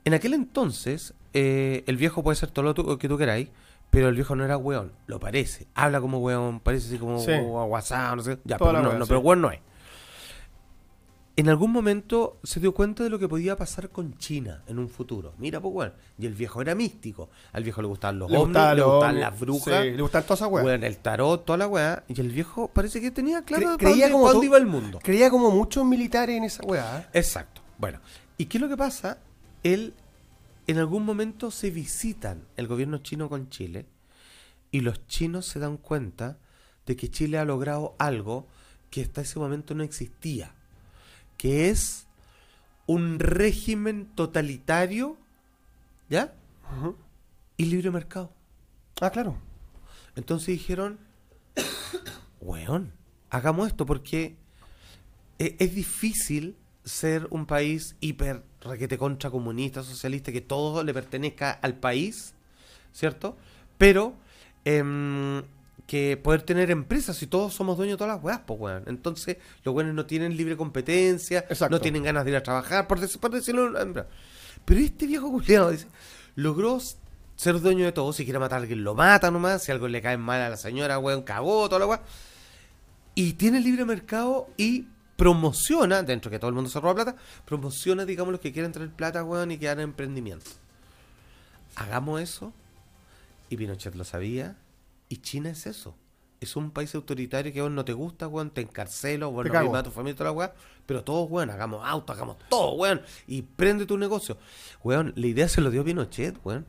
En aquel entonces, eh, el viejo puede ser todo lo que tú queráis, pero el viejo no era weón, lo parece. Habla como weón, parece así como Sí. aguasado, no sé. Ya, Toda pero no, no, pero weón no es. En algún momento se dio cuenta de lo que podía pasar con China en un futuro. Mira, pues weón. Y el viejo era místico. Al viejo le gustaban los Le gustaban le gustaban las brujas. sí, le gustan todas esas weas. weón, el tarot, toda la weá. Y el viejo parece que tenía claro Cre- creía como dónde iba el mundo. Creía como muchos militares en esa weá. ¿eh? Exacto. Bueno, ¿y qué es lo que pasa? Él, en algún momento se visitan el gobierno chino con Chile y los chinos se dan cuenta de que Chile ha logrado algo que hasta ese momento no existía, que es un régimen totalitario, ¿ya? Y libre mercado. Ah, claro. Entonces dijeron, (coughs) weón, hagamos esto porque e- es difícil ser un país hiper requete contra comunista, socialista, que todo le pertenezca al país, ¿cierto? Pero em, que poder tener empresas si todos somos dueños de todas las weas, pues weón. Entonces los weones no tienen libre competencia, Exacto. no tienen ganas de ir a trabajar, por, por decirlo. Pero este viejo culiado dice, logró ser dueño de todo, si quiere matar a alguien lo mata nomás, si algo le cae mal a la señora, weón, cagó, toda la weá. Y tiene libre mercado y promociona, dentro que todo el mundo se roba plata, promociona, digamos, los que quieren traer plata, weón, y que hagan emprendimiento. Hagamos eso. Y Pinochet lo sabía. Y China es eso. Es un país autoritario que a vos no te gusta, weón, te encarcelo, weón, Te no a tu familia, toda la weá. Pero todos, weón, hagamos auto, hagamos todo, weón. Y prende tu negocio. Weón, la idea se lo dio Pinochet, weón.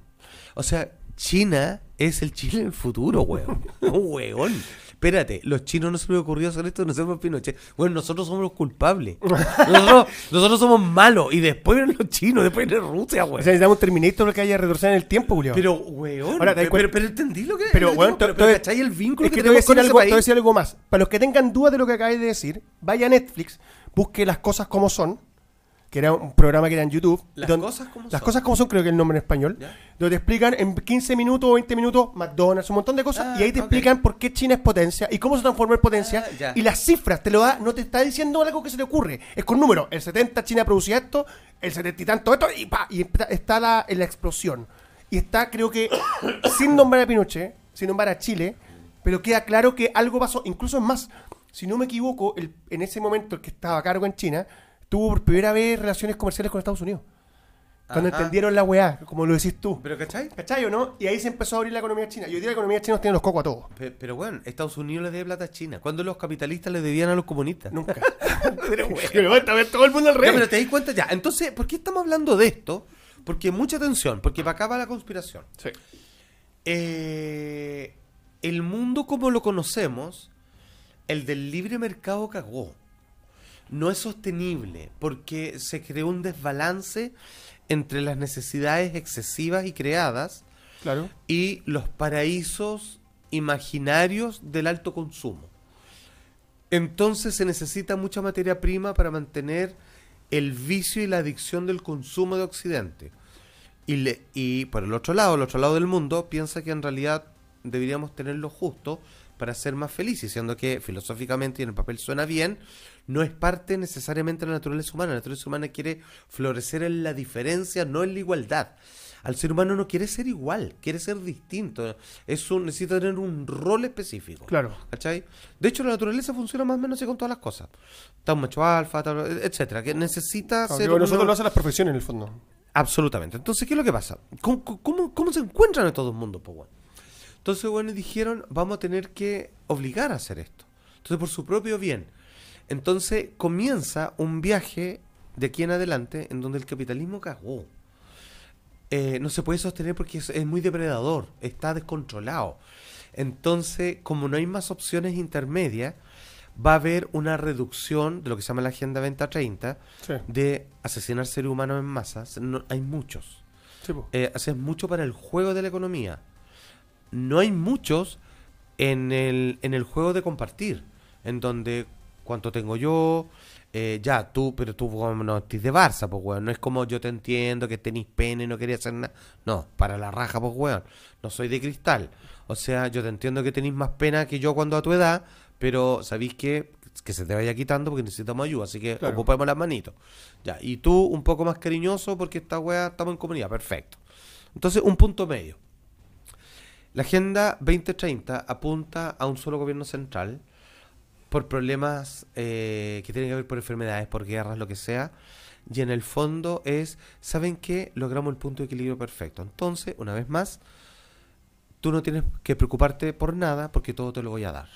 O sea, China es el Chile del futuro, weón. (laughs) weón. Espérate, los chinos no se les ocurrió hacer esto, no por Pinochet. Bueno, nosotros somos los culpables. Nosotros, nosotros somos malos. Y después vienen los chinos, después viene Rusia, O weón. sea, necesitamos Terminator que haya retrocedido en el tiempo, Julio. Pero, weón, Ahora, ¿te das pero, pero, pero entendí lo que Pero, weón, pero, ¿cachai el vínculo es que, que te voy, a tenemos con decir ese algo, te voy a decir algo más. Para los que tengan dudas de lo que acabáis de decir, vaya a Netflix, busque las cosas como son, que era un programa que era en YouTube. Las donde- cosas como Las son. cosas como son, creo que es el nombre en español. ¿Ya? Donde te explican en 15 minutos o 20 minutos McDonald's, un montón de cosas. Ah, y ahí te explican por qué China es potencia y cómo se transformó en potencia. Ah, y las cifras te lo da, no te está diciendo algo que se te ocurre. Es con números. El 70 China producía esto, el 70 y tanto esto, y, pa, y está, está la, en la explosión. Y está, creo que, (coughs) sin nombrar a Pinochet, sin nombrar a Chile, pero queda claro que algo pasó. Incluso es más, si no me equivoco, el- en ese momento el que estaba a cargo en China tuvo por primera vez relaciones comerciales con Estados Unidos. Cuando Ajá. entendieron la weá, como lo decís tú. ¿Pero cachai? ¿Cachai o no? Y ahí se empezó a abrir la economía china. Y hoy día la economía china nos tiene los cocos a todos. Pe- Pero bueno, Estados Unidos le debe plata a China. ¿Cuándo los capitalistas le debían a los comunistas? Nunca. (laughs) pero (laughs) bueno, a ver todo el mundo al Ya, revés. pero te das cuenta ya. Entonces, ¿por qué estamos hablando de esto? Porque mucha atención, porque para acá va la conspiración. Sí. Eh, el mundo como lo conocemos, el del libre mercado cagó. No es sostenible porque se creó un desbalance entre las necesidades excesivas y creadas Claro. y los paraísos imaginarios del alto consumo. Entonces se necesita mucha materia prima para mantener el vicio y la adicción del consumo de Occidente. Y, le- y por el otro lado, el otro lado del mundo, piensa que en realidad deberíamos tener lo justo para ser más felices, siendo que filosóficamente y en el papel suena bien, no es parte necesariamente de la naturaleza humana. La naturaleza humana quiere florecer en la diferencia, no en la igualdad. Al ser humano no quiere ser igual, quiere ser distinto. Es un, necesita tener un rol específico. Claro. ¿Cachai? De hecho, la naturaleza funciona más o menos así con todas las cosas. Está un macho alfa, etcétera, que necesita ser nosotros uno- lo hacen las profesiones en el fondo. Absolutamente. Entonces, ¿qué es lo que pasa? ¿Cómo, cómo- cómo se encuentran en todo el mundo, po, weón? Entonces, bueno, dijeron, vamos a tener que obligar a hacer esto. Entonces, por su propio bien. Entonces, comienza un viaje de aquí en adelante en donde el capitalismo cagó. Eh, no se puede sostener porque es, es muy depredador, está descontrolado. Entonces, como no hay más opciones intermedias, va a haber una reducción de lo que se llama la Agenda 2030 Sí. de asesinar seres humanos en masa. No- hay muchos. Sí. Eh, haces mucho para el juego de la economía. No hay muchos en el, en el juego de compartir, en donde cuánto tengo yo, eh, ya tú, pero tú como no estés de Barça, pues weón. No es como yo te entiendo que tenéis pena y no quería hacer nada. No, para la raja, pues weón. No soy de cristal. O sea, yo te entiendo que tenéis más pena que yo cuando a tu edad, pero sabéis que, que se te vaya quitando porque necesitamos ayuda, así que Claro. ocupemos las manitos. Ya, y tú un poco más cariñoso porque esta weá estamos en comunidad, perfecto. Entonces, un punto medio. La Agenda 2030 apunta a un solo gobierno central por problemas eh, que tienen que ver por enfermedades, por guerras, lo que sea. Y en el fondo es, ¿saben qué? Logramos el punto de equilibrio perfecto. Entonces, una vez más, tú no tienes que preocuparte por nada porque todo te lo voy a dar.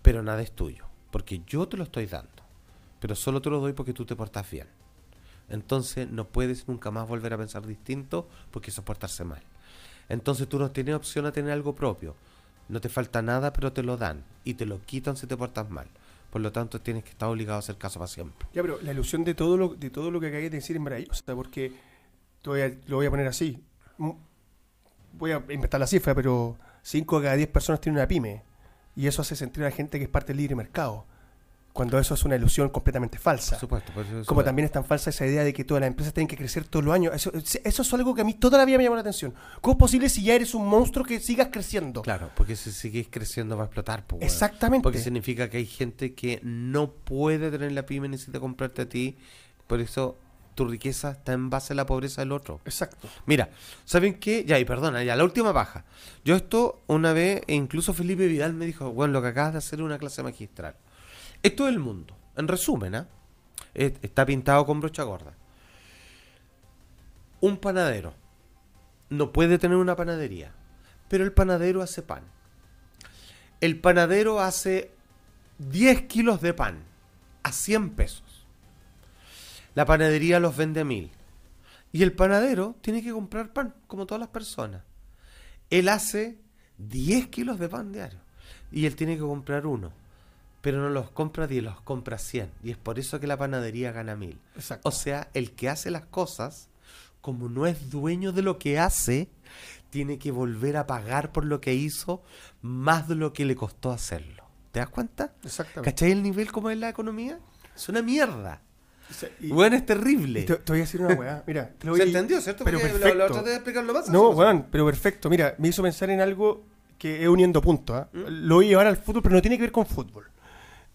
Pero nada es tuyo, porque yo te lo estoy dando. Pero solo te lo doy porque tú te portas bien. Entonces no puedes nunca más volver a pensar distinto porque eso es portarse mal. Entonces tú no tienes opción a tener algo propio. No te falta nada, pero te lo dan. Y te lo quitan si te portas mal. Por lo tanto, tienes que estar obligado a hacer caso para siempre. Ya, pero la ilusión de todo lo, de todo lo que acabas de decir es maravillosa, porque lo voy a poner así. Mm, Voy a inventar la cifra, pero 5 de cada 10 personas tienen una pyme. Y eso hace sentir a la gente que es parte del libre mercado. Cuando eso es una ilusión completamente falsa. Por supuesto. por Como también es tan falsa esa idea de que todas las empresas tienen que crecer todos los años. Eso, eso es algo que a mí toda la vida me llamó la atención. ¿Cómo es posible si ya eres un monstruo que sigas creciendo? Claro, porque si sigues creciendo va a explotar. pues. Exactamente. Porque significa que hay gente que no puede tener la pyme, necesita comprarte a ti. Por eso tu riqueza está en base a la pobreza del otro. Exacto. Mira, ¿saben qué? Ya, y perdona, ya, la última baja. Yo esto una vez, e incluso Felipe Vidal me dijo, bueno, lo que acabas de hacer es una clase magistral. Esto es el mundo. En resumen. Es- Está pintado con brocha gorda. Un panadero no puede tener una panadería, pero el panadero hace pan. El panadero hace 10 kilos de pan a 100 pesos. La panadería los vende a 1000. Y el panadero tiene que comprar pan, como todas las personas. Él hace 10 kilos de pan diario. Y él tiene que comprar uno. Pero no los compra 10, los compra 100. Y es por eso que la panadería gana 1000. Exacto. O sea, el que hace las cosas, como no es dueño de lo que hace, tiene que volver a pagar por lo que hizo más de lo que le costó hacerlo. ¿Te das cuenta? Exactamente. ¿Cachai el nivel como es la economía? Es una mierda. Y- Weón, es terrible. te, te voy a decir una weá. (laughs) Mira, te lo Se entendió, ¿cierto? Pero Porque perfecto. lo traté de explicarlo más. No, weón, pero perfecto. Mira, me hizo pensar en algo que es uniendo puntos. ¿ah? Lo voy a llevar al fútbol, pero no tiene que ver con fútbol.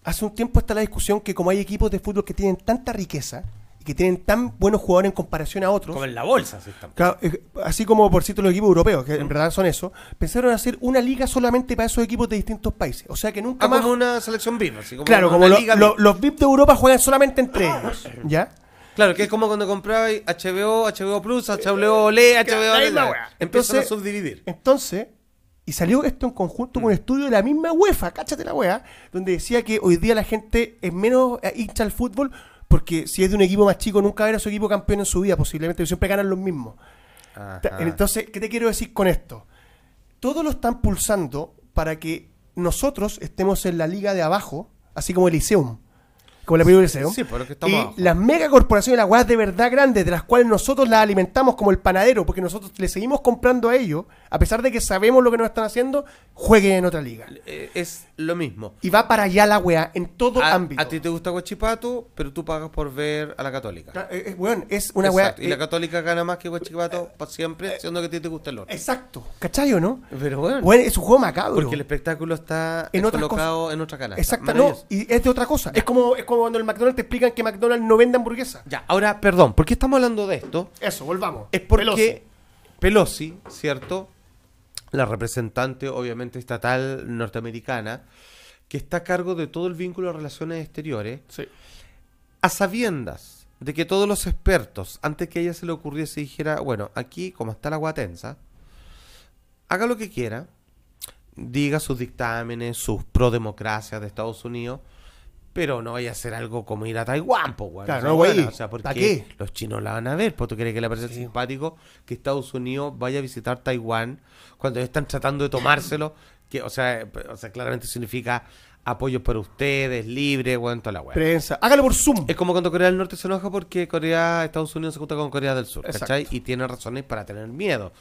Hace un tiempo está la discusión que como hay equipos de fútbol que tienen tanta riqueza y que tienen tan buenos jugadores en comparación a otros, Como en la bolsa, sí. Claro, eh, así como por cierto los equipos europeos, que en verdad son eso, pensaron hacer una liga solamente para esos equipos de distintos países. O sea que nunca Ah, más... como una selección VIP, así como claro, como lo- los VIP de Europa juegan solamente entre ellos, ¿ya? Claro, que es como cuando comprabas HBO, HBO Plus, HBO OLE, HBO. Empiezan a subdividir. Entonces, y salió esto en conjunto con un estudio de la misma UEFA, cáchate la wea, donde decía que hoy día la gente es menos eh, hincha al fútbol porque si es de un equipo más chico nunca verá a su equipo campeón en su vida, posiblemente siempre ganan los mismos. Ajá. Entonces, ¿qué te quiero decir con esto? Todos lo están pulsando para que nosotros estemos en la liga de abajo, así como el Liceum. Como la película. Sí, que estamos y abajo. las megacorporaciones, las weas de verdad grandes, de las cuales nosotros las alimentamos como el panadero, porque nosotros le seguimos comprando a ellos, a pesar de que sabemos lo que nos están haciendo, jueguen en otra liga. Eh, Es lo mismo. Y va para allá la wea, en todo A, ámbito. a ti te gusta Guachipato, pero tú pagas por ver a la Católica. Ca- eh, eh, weón, es una wea. Exacto. Y la eh, Católica gana más que Guachipato para siempre, siendo que a ti te gusta el otro. exacto. ¿Cachai o no? Pero bueno, es un juego macabro. porque el espectáculo está En colocado en otra canasta. Exacto, no, y es de otra cosa. Es como, es como cuando el McDonald's te explican que McDonald's no vende hamburguesa. Ya, ahora, perdón, ¿por qué estamos hablando de esto? Eso, volvamos. Es porque Pelosi. Pelosi, ¿cierto? La representante, obviamente, estatal norteamericana, que está a cargo de todo el vínculo de relaciones exteriores, Sí. a sabiendas de que todos los expertos, antes que a ella se le ocurriese, dijera, bueno, aquí, como está la guatensa, haga lo que quiera, diga sus dictámenes, sus pro democracia de Estados Unidos, pero no vaya a hacer algo como ir a Taiwán, pues, weón. Claro, O sea, no, güey, bueno, o sea, porque los chinos la van a ver, pues tú crees que le parece simpático que Estados Unidos vaya a visitar Taiwán cuando están tratando de tomárselo, que, o sea, o sea, claramente significa apoyo para ustedes, libre, weón, toda la weá. Prensa. Hágalo por Zoom. Es como cuando Corea del Norte se enoja porque Corea, Estados Unidos se junta con Corea del Sur, Exacto. ¿cachai? Y tiene razones para tener miedo.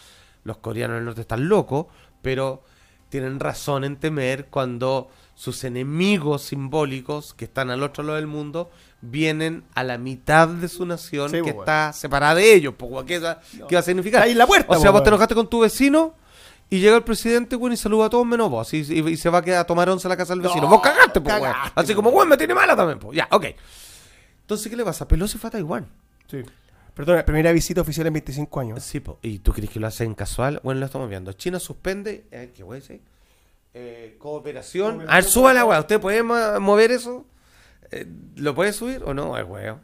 Los coreanos del norte están locos, pero tienen razón en temer cuando sus enemigos simbólicos que están al otro lado del mundo vienen a la mitad de su nación Sí, que pues, está separada de ellos. Pues, ¿qué, va- qué va a significar? Ahí la puerta, O sea, vos te enojaste con tu vecino y llega el presidente, weón, y saluda a todos menos vos. Y, y- y se va a quedar a tomar once a la casa del vecino. No, vos cagaste, pues, cagaste, Así como, weón, me tiene mala también, pues. Ya, ok. Entonces, ¿qué le pasa? Pelosi fue a Taiwán. Sí. Perdona, primera visita oficial en 25 años. Sí, po. ¿y tú crees que lo hacen casual? Bueno, lo estamos viendo. China suspende, eh, ¿qué voy a decir? Eh, cooperación. A ver, suba la weá. ¿Usted puede mover eso? Eh, ¿Lo puede subir o no? Es weón.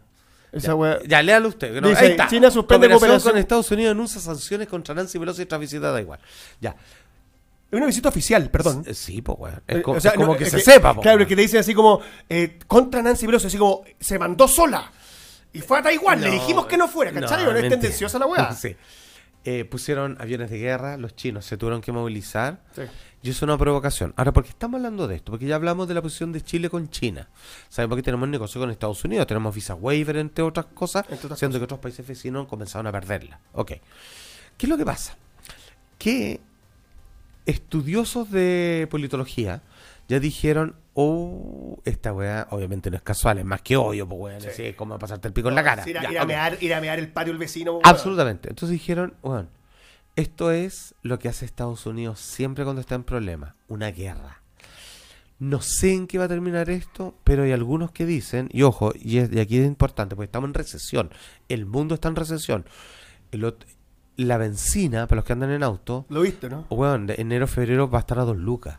Esa Ya, ya, léalo usted. No, Dice, ahí está. China suspende cooperación. con Estados Unidos anuncia sanciones contra Nancy Pelosi tras visita a Taiwán. Ya. Es una visita oficial, perdón. Sí, pues, weón. Es, Eh, co- o sea, es como no, que es se sepa, po, Claro, es que te dicen así como eh, contra Nancy Pelosi, así como se mandó sola. Y fue a Taiwán, le No, dijimos que no fuera, ¿cachai? ¿O no es tendenciosa la weá? (laughs) Sí. Eh, pusieron aviones de guerra, los chinos se tuvieron que movilizar. Sí. Y eso es una provocación. Ahora, ¿por qué estamos hablando de esto? Porque ya hablamos de la posición de Chile con China. Sabemos que tenemos negocio con Estados Unidos, tenemos visa waiver, entre otras cosas, Entre otras siendo que otros países vecinos comenzaron a perderla. Ok. ¿Qué es lo que pasa? Que estudiosos de politología ya dijeron, oh, esta weá obviamente no es casual, es más que obvio, pues weón, Sí. es como pasarte el pico en la cara. Ir a, Ya, ir a ok. mear, ir a mear el patio del vecino. weón. Absolutamente. Entonces dijeron, bueno, esto es lo que hace Estados Unidos siempre cuando está en problemas, una guerra. No sé en qué va a terminar esto, pero hay algunos que dicen, y ojo, y, es, y aquí es importante, porque estamos en recesión, el mundo está en recesión. El la benzina, para los que andan en auto, Lo viste, ¿no? weón, de enero, febrero va a estar a dos lucas,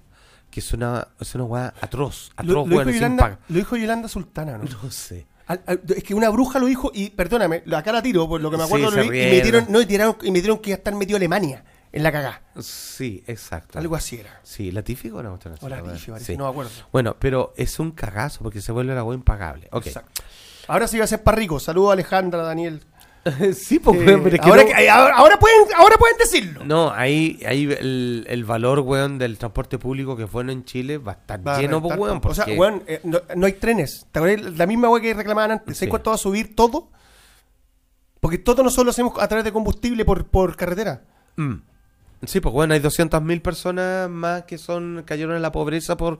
que es una, es una weá atroz, Lo, atroz, lo dijo weón, sin Yolanda, paga. lo dijo Yolanda Sultana, ¿no? (laughs) No sé. Al- al- es que una bruja lo dijo y, perdóname, la cara tiro, por lo que me acuerdo, Sí, lo se vi, y, me dieron, no, y, tiraron, y me dieron que estar metido Alemania en la cagá. Sí, exacto. Algo así era. Sí, la típica o así, O la parece, Sí. no me acuerdo. Bueno, pero es un cagazo porque se vuelve la agua impagable. Exacto. Ahora sí va a ser para rico. Saludos a Alejandra, Daniel. (laughs) sí, pues, Eh, weón, pero es que ahora, no- que- ahora, ahora pueden, ahora pueden decirlo. No, ahí, ahí el, el valor, weón, del transporte público que fue en Chile va a estar Va lleno, pues, weón. po. O sea, porque- weón, eh, no, no hay trenes. ¿Te acuerdas? La misma weá que reclamaban antes. Sí. ¿Sabes cuánto va a subir todo? Porque todo nosotros lo hacemos a través de combustible por, por carretera. Mm. Sí, pues, bueno, hay 200.000 personas más que son cayeron en la pobreza por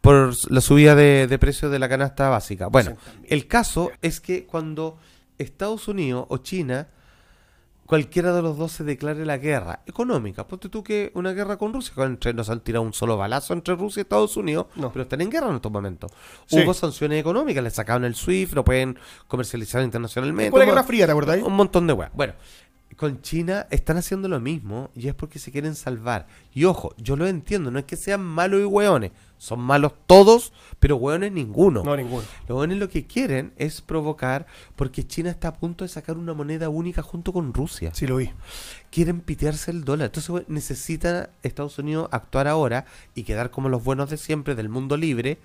por la subida de, de precio de la canasta básica. Bueno, Sí, el caso es que cuando Estados Unidos o China, cualquiera de los dos se declare la guerra económica, ponte tú que una guerra con Rusia, entre, no se han tirado un solo balazo entre Rusia y Estados Unidos, No. pero están en guerra en estos momentos. Sí. Hubo sanciones económicas, le sacaron el SWIFT, no pueden comercializar internacionalmente. Con la Guerra Fría, ¿te acordás? Un montón de weas. Bueno, con China están haciendo lo mismo y es porque se quieren salvar. Y ojo, yo lo entiendo, no es que sean malos y hueones, son malos todos, pero hueones ninguno. No, ninguno. Los hueones lo que quieren es provocar, porque China está a punto de sacar una moneda única junto con Rusia. Sí, lo vi. Quieren pitearse el dólar. Entonces necesita Estados Unidos actuar ahora y quedar como los buenos de siempre del mundo libre.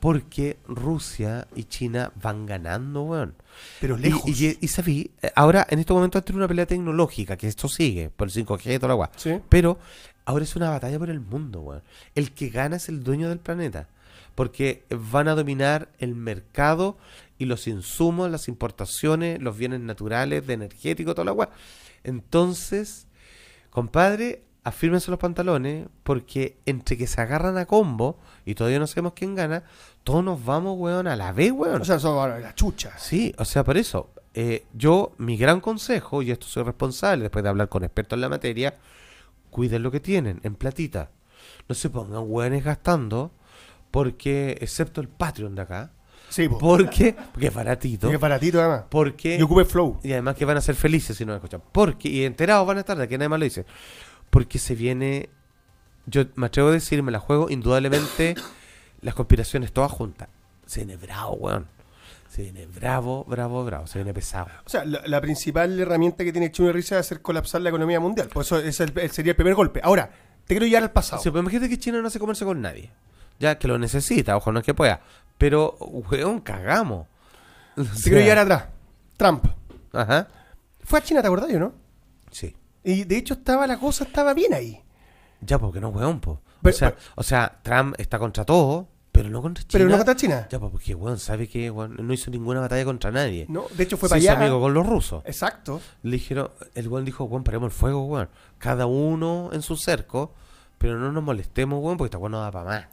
Porque Rusia y China van ganando, weón. Pero lejos. Y, y, sabí, eh, ahora en estos momentos está en una pelea tecnológica, que esto sigue, por el 5G y toda la guay. Sí. Pero ahora es una batalla por el mundo, weón. El que gana es el dueño del planeta. Porque van a dominar el mercado y los insumos, las importaciones, los bienes naturales, de energético, toda la weá. Entonces, compadre, afírmense los pantalones, porque entre que se agarran a combo y todavía no sabemos quién gana, todos nos vamos, weón, a la vez, weón. O sea, son ahora las chuchas. Sí, o sea, por eso, eh, yo, mi gran consejo, y esto soy responsable después de hablar con expertos en la materia, cuiden lo que tienen, en platita. No se pongan hueones gastando, porque, excepto el Patreon de acá, Sí, po. porque, porque es baratito, Porque es baratito, además. porque, Y ocupe Flow. y además que van a ser felices si no escuchan, porque, y enterados van a estar, de que nadie más lo dice, porque se viene, yo me atrevo a decir, me la juego, indudablemente, (coughs) las conspiraciones todas juntas. Se viene bravo, weón. Se viene bravo, bravo, bravo. Se viene pesado. O sea, la, la principal herramienta que tiene Chino y Risa es hacer colapsar la economía mundial. Por eso ese es el- sería el primer golpe. Ahora, te quiero llevar al pasado. Sí, pero imagínate que China no hace comerse con nadie. Ya que lo necesita, ojo, no es que pueda. Pero, weón, cagamos. O te quiero llevar atrás. Trump. Ajá. Fue a China, ¿te acordás, o no? Sí. Y de hecho estaba la cosa estaba bien ahí. Ya, porque no, weón, po. Pero- o, sea, pero- o sea, Trump está contra todo, pero no contra China. Pero no contra China. Ya, pues, porque, weón, sabe que weón, no hizo ninguna batalla contra nadie. No, de hecho fue para hizo allá. amigo con los rusos. Exacto. Le dijeron, el weón dijo, weón, paremos el fuego, weón. Cada uno en su cerco, pero no nos molestemos, weón, porque esta weón no da para más.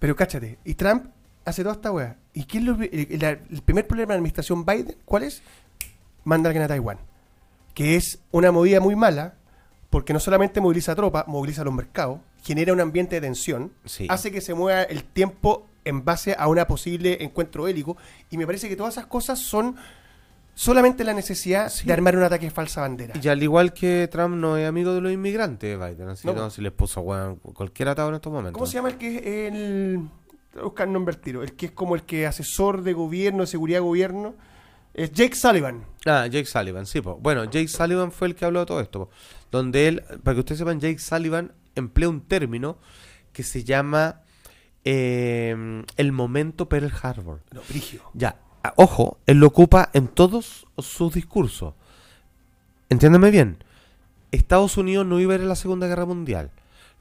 Pero cáchate, y Trump hace toda esta weá. ¿Y qué es lo, el, el- el primer problema de la administración Biden? ¿Cuál es? Manda a alguien a Taiwán. Que es una movida muy mala, porque no solamente moviliza tropas, moviliza los mercados, genera un ambiente de tensión, Sí. hace que se mueva el tiempo en base a una posible encuentro bélico, y me parece que todas esas cosas son solamente la necesidad Sí. de armar un ataque de falsa bandera. Y al igual que Trump no es amigo de los inmigrantes, Biden, así No, no, si les puso, cualquier atado en estos momentos. ¿Cómo se llama el que es el... voy a buscar el nombre al tiro. El que es como el que asesor de gobierno, de seguridad de gobierno. Es Jake Sullivan. Ah, Jake Sullivan, sí, po. Bueno, Jake Sullivan fue el que habló de todo esto, po. Donde él, para que ustedes sepan, Jake Sullivan emplea un término que se llama eh, el momento Pearl Harbor. No, Brigio. Ya, ojo, él lo ocupa en todos sus discursos. Entiéndeme bien. Estados Unidos no iba a ir a la Segunda Guerra Mundial.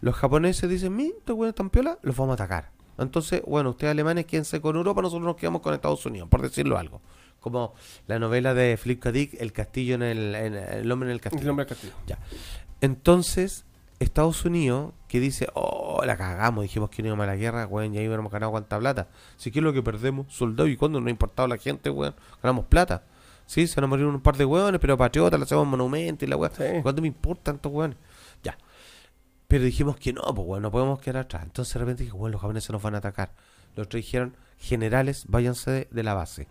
Los japoneses dicen, mi, estos buenos están piola, los vamos a atacar. Entonces, bueno, ustedes alemanes quédense con Europa, nosotros nos quedamos con Estados Unidos, por decirlo algo. Como la novela de Philip K. Dick, El castillo en el, en el hombre en el castillo. El nombre del castillo. Ya. Entonces, Estados Unidos, que dice, oh, la cagamos, dijimos que no íbamos a la guerra, weón, ya hubiéramos ganado cuánta plata. Si que es lo que perdemos, soldados, y cuando no ha importado la gente, weón, ganamos plata. Sí, se van a morir un par de weones, pero patriotas, le hacemos monumento y la weón. Sí. ¿Cuánto me importan estos weones? Ya. Pero dijimos que no, pues weón, no podemos quedar atrás. Entonces de repente dije, weón, los japoneses nos van a atacar. Los otros dijeron, generales, váyanse de, de la base.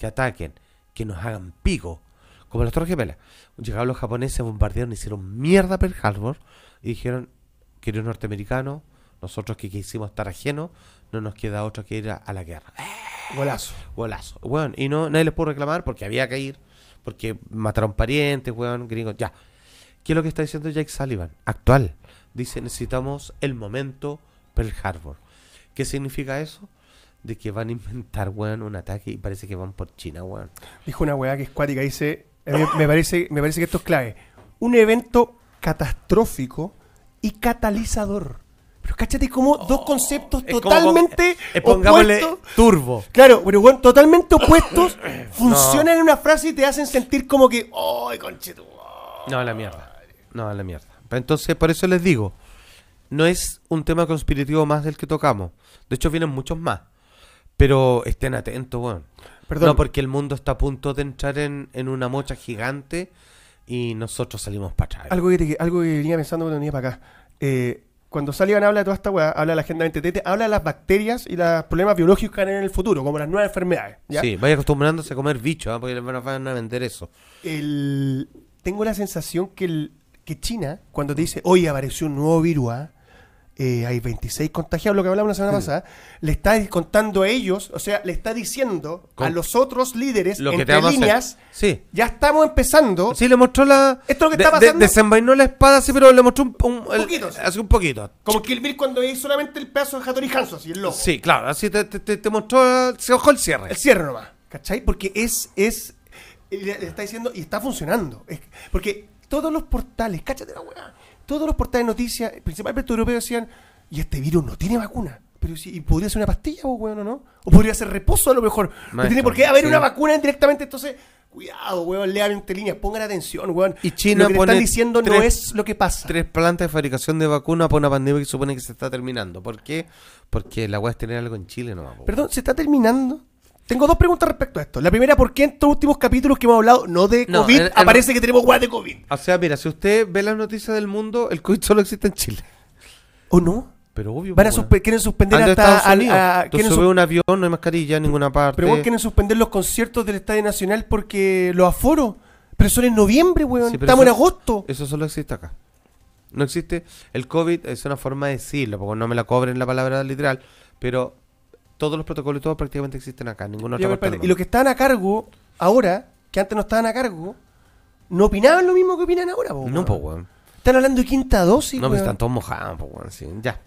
Que ataquen, que nos hagan pico. Como las Torres Gemelas. Llegaron los japoneses, bombardearon, hicieron mierda Pearl Harbor y dijeron, queridos norteamericanos, nosotros que quisimos estar ajenos, no nos queda otra que ir a, a la guerra. Golazo. Golazo. Weón, y no, nadie les pudo reclamar porque había que ir, porque mataron parientes, weón, gringos, ya. ¿Qué es lo que está diciendo Jake Sullivan? Actual. Dice, necesitamos el momento Pearl Harbor. ¿Qué significa eso? De que van a inventar, weón, un ataque y parece que van por China, weón. Dijo una weá que es cuática. Dice, mí me, parece, me parece que esto es clave. Un evento catastrófico y catalizador. Pero cáchate como dos conceptos Es como- totalmente eh, pongámosle opuestos. turbo. Claro, pero bueno, totalmente opuestos (coughs) funcionan en una frase y te hacen sentir como que, ¡ay, conchetu! No, a la mierda. No, a la mierda. Pero Entonces, por eso les digo, no es un tema conspirativo más del que tocamos. De hecho, vienen muchos más. Pero estén atentos, weón. Perdón. No, porque el mundo está a punto de entrar en, en una mocha gigante y nosotros salimos para atrás. Algo que, te- algo que venía pensando cuando venía para acá. Eh, cuando Sullivan habla de toda esta weá, habla de la agenda 2030, habla de las bacterias y los problemas biológicos que van en el futuro, como las nuevas enfermedades. ¿ya? Sí, vaya acostumbrándose a comer bichos, ¿ah? porque les van a, van a vender eso. El- tengo la sensación que, el, que China, cuando te dice, hoy apareció un nuevo virus, ¿ah? Eh, hay 26 contagiados, lo que hablamos la semana pasada, le está contando a ellos, o sea, le está diciendo a los otros líderes, Lo que entre líneas, Sí. ya estamos empezando. Sí, le mostró la. Esto es lo que de- está de- pasando. desenvainó la espada, sí, pero le mostró un. un- poquito. Así un poquito. Como Bill cuando veis solamente el pedazo de Hattori Hanzo, así el logo. Sí, claro, así te, te, te- mostró. Se ojó el cierre. El cierre nomás, ¿cachai? Porque es, es, le, le está diciendo, y está funcionando. Es- porque todos los portales, cáchate la weá, todos los portales de noticias, principalmente europeos, decían, y este virus no tiene vacuna. Pero sí, y podría ser una pastilla, o weón, ¿o no? O podría ser reposo a lo mejor. no Maestro, tiene por qué haber sí. una vacuna directamente, entonces, cuidado, weón, lean entre líneas, pongan atención, weón. Y China lo que pone están diciendo no tres- es lo que pasa. Tres plantas de fabricación de vacuna para una pandemia que supone que se está terminando. ¿Por qué? Porque la weá es tener algo en Chile nomás. Perdón, ¿se está terminando? Tengo dos preguntas respecto a esto. La primera, ¿por qué en estos últimos capítulos que hemos hablado, no de No, COVID, aparece que tenemos weá de COVID? O sea, mira, si usted ve las noticias del mundo, el COVID solo existe en Chile. ¿O no? Pero obvio. Van a suspe- weón. quieren suspender Anda a hasta Estados al- Unidos. a- Tú quieren, subes su- un avión, no hay mascarilla en ninguna parte. pero weón, quieren suspender los conciertos del Estadio Nacional porque los aforos. Pero son en noviembre, weón. Sí, pero Estamos en eso- agosto. Eso solo existe acá. No existe. El COVID es una forma de decirlo, porque no me la cobren la palabra literal, pero todos los protocolos y todo prácticamente existen acá. Ninguna otra parte. y los que estaban a cargo ahora, que antes no estaban a cargo, no opinaban lo mismo que opinan ahora, po, No, pues, weón. Están hablando de quinta dosis, no, weón. están todos mojados, pues, weón. Sí, ya.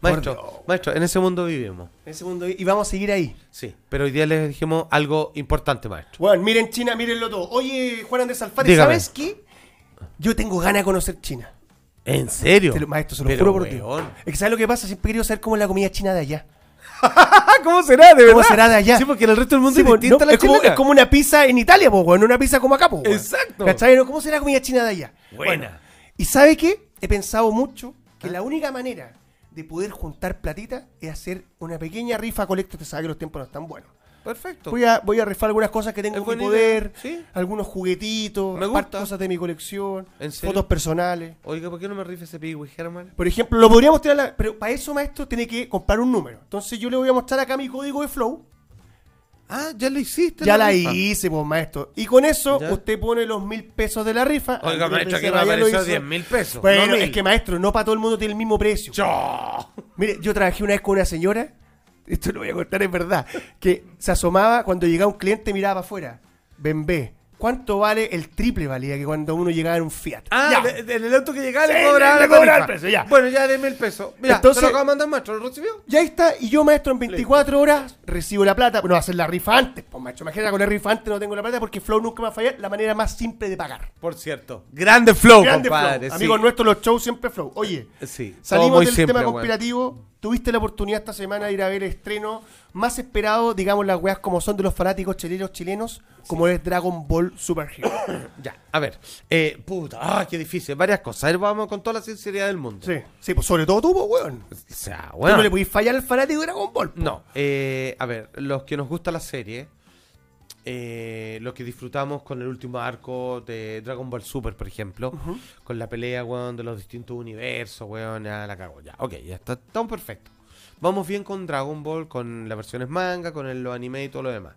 Maestro, maestro, en ese mundo vivimos. En ese mundo- y vamos a seguir ahí. Sí, pero hoy día les dijimos algo importante, maestro. Bueno, miren China, mírenlo todo. Oye, Juan Andrés Dígame. ¿sabes qué? Yo tengo ganas de conocer China. ¿En serio? Te lo- maestro, se lo Pero, juro por weón. Es que ¿sabes lo que pasa? Siempre he querido saber cómo es la comida china de allá. (laughs) ¿Cómo será, de ¿Cómo será de allá? Sí, porque en el resto del mundo Sí, es distinta no, la es, como, es como una pizza en Italia, po, weón, no una pizza como acá, weón. Exacto. ¿Cómo será la comida china de allá? Buena. ¿Y sabe qué? He pensado mucho ¿Ah? que la única manera de poder juntar platita es hacer una pequeña rifa colecta. Te sabe que los tiempos no están buenos. Perfecto. Voy a, voy a rifar algunas cosas que tengo en mi poder, sí. algunos juguetitos, Me gusta. cosas de mi colección, ¿En serio? fotos personales. Oiga, ¿por qué no me rife ese Piggy Herman? Por ejemplo, lo podríamos tirar, la- pero para eso, maestro, tiene que comprar un número. Entonces yo le voy a mostrar acá mi código de Flow. Ah, ya lo hiciste. Ya la rifa. hice, pues, maestro. Y con eso, Ya. usted pone los mil pesos de la rifa. Oiga, maestro, que me apareció. 10 mil pesos. Bueno, no es mil. que, maestro, no para todo el mundo tiene el mismo precio. Yo. Mire, yo trabajé una vez con una señora, esto lo voy a contar, es verdad, que se asomaba cuando llegaba un cliente miraba para afuera. Bembé, ¿cuánto vale el triple valía que cuando uno llegaba en un Fiat? Ah, Ya. en el auto que llegaba Sí, le cobraba le la cobraba el precio, ya. Bueno, ya de mil pesos. Mira, Entonces- te lo acabo de mandar maestro, ¿lo recibió? Ya está, y yo, maestro, en 24 horas recibo la plata. Bueno, hacer la rifa antes, pues, maestro. Imagínate, con la rifa antes no tengo la plata porque Flow nunca me va a fallar. La manera más simple de pagar. Por cierto. Grande flow, Grande compadre. Flow. sí. Amigos nuestros, los shows siempre Flow. Oye, Sí, todo salimos del simple, tema conspirativo. Tuviste la oportunidad esta semana de ir a ver el estreno más esperado, digamos, las weas como son de los fanáticos chilenos chilenos, como es Dragon Ball Super Hero. (coughs) Ya, a ver. Eh, puta, ah, qué difícil. Varias cosas. A ver, vamos con toda la sinceridad del mundo. sí, sí, pues sobre todo tú, pues, weón. O sea, Tú bueno. no le podís fallar al fanático de Dragon Ball. po. No, eh, a ver, los que nos gusta la serie, eh, lo que disfrutamos con el último arco de Dragon Ball Super, por ejemplo, con la pelea, weón, de los distintos universos, weón, ya la cago, ya, ok, ya está, estamos perfectos. Vamos bien con Dragon Ball, con las versiones manga, con el, los anime y todo lo demás.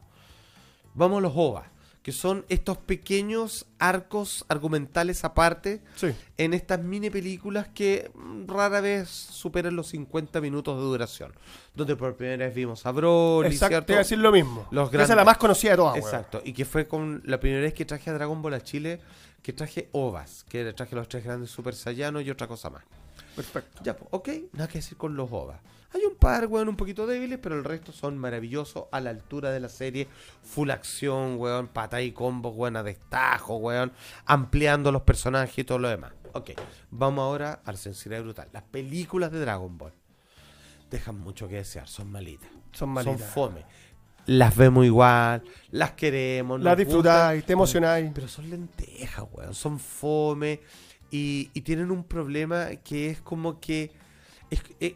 Vamos a los OVA, que son estos pequeños arcos argumentales aparte Sí. en estas mini películas que rara vez superan los 50 minutos de duración. Donde por primera vez vimos a Broly, Exacto, ¿cierto? te iba a decir lo mismo. Los Esa grandes. es la más conocida de todas, weón. Exacto, y que fue con la primera vez que traje a Dragon Ball a Chile, que traje OVAs, que traje los tres grandes Super Saiyanos y otra cosa más. Perfecto. Ya, pues, ok, nada que decir con los OVAs. Hay un par, weón, un poquito débiles, pero el resto son maravillosos a la altura de la serie. Full acción, weón, pata y combos, weón, a destajo, weón, ampliando los personajes y todo lo demás. Ok, vamos ahora a la sinceridad brutal. Las películas de Dragon Ball dejan mucho que desear, son malitas. Son malitas. Son fome. Las vemos igual, las queremos, Las disfrutáis, te emocionáis. Pero son lentejas, weón. Son fome. Y, y tienen un problema que es como que es, eh,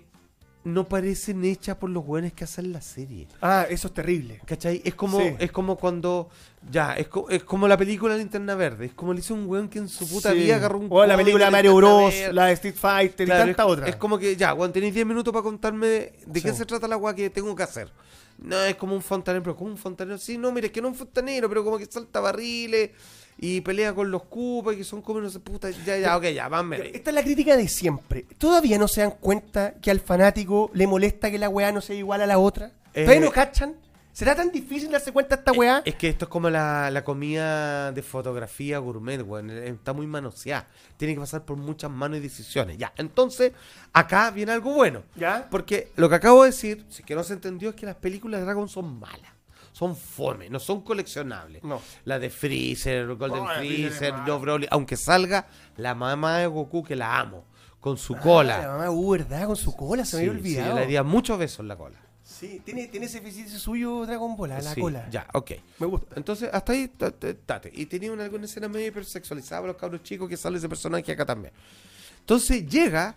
no parecen hechas por los buenos que hacen la serie. Ah, eso es terrible. ¿Cachai? Es como, Sí. es como cuando. Ya, es, co- es como la película Linterna Verde. Es como le hizo un weón que en su puta Sí. vida agarró un. O la película de Mario Bros, Verde. la de Street Fighter Claro, y tanta es, otra. Es como que, ya, weón, tenéis 10 minutos para contarme de, de qué se trata la weá que tengo que hacer. No, es como un fontanero, pero como un fontanero. Sí, no, mire, es que no es un fontanero, pero como que salta barriles y pelea con los cupas que son como no sé, puta. Ya, ya, ok, ya, más Esta es la crítica de siempre. ¿Todavía no se dan cuenta que al fanático le molesta que la weá no sea igual a la otra? Eh, ¿Todavía no cachan? ¿Será tan difícil darse cuenta de esta weá? Es que esto es como la, la comida de fotografía gourmet, weón. eh, Está muy manoseada. Tiene que pasar por muchas manos y decisiones. Ya, entonces, acá viene algo bueno. ¿Ya? Porque lo que acabo de decir, si que no se entendió, es que las películas de Dragon son malas. Son fome, no son coleccionables. No. La de Freezer, Golden de Freezer. Joe Broly, aunque salga la mamá de Goku, que la amo, con su Ah, la cola. mamá uh, ¿verdad? Con su cola, se me Sí, había sí, olvidado. le daría muchos besos en la cola. Sí, tiene, tiene ese eficiencia suyo Dragon Ball, la Sí, cola. Ya, ok. Me gusta. Entonces, hasta ahí, ta- ta- tate. Y tenía una, alguna escena medio hipersexualizada para los cabros chicos que sale ese personaje acá también. Entonces llega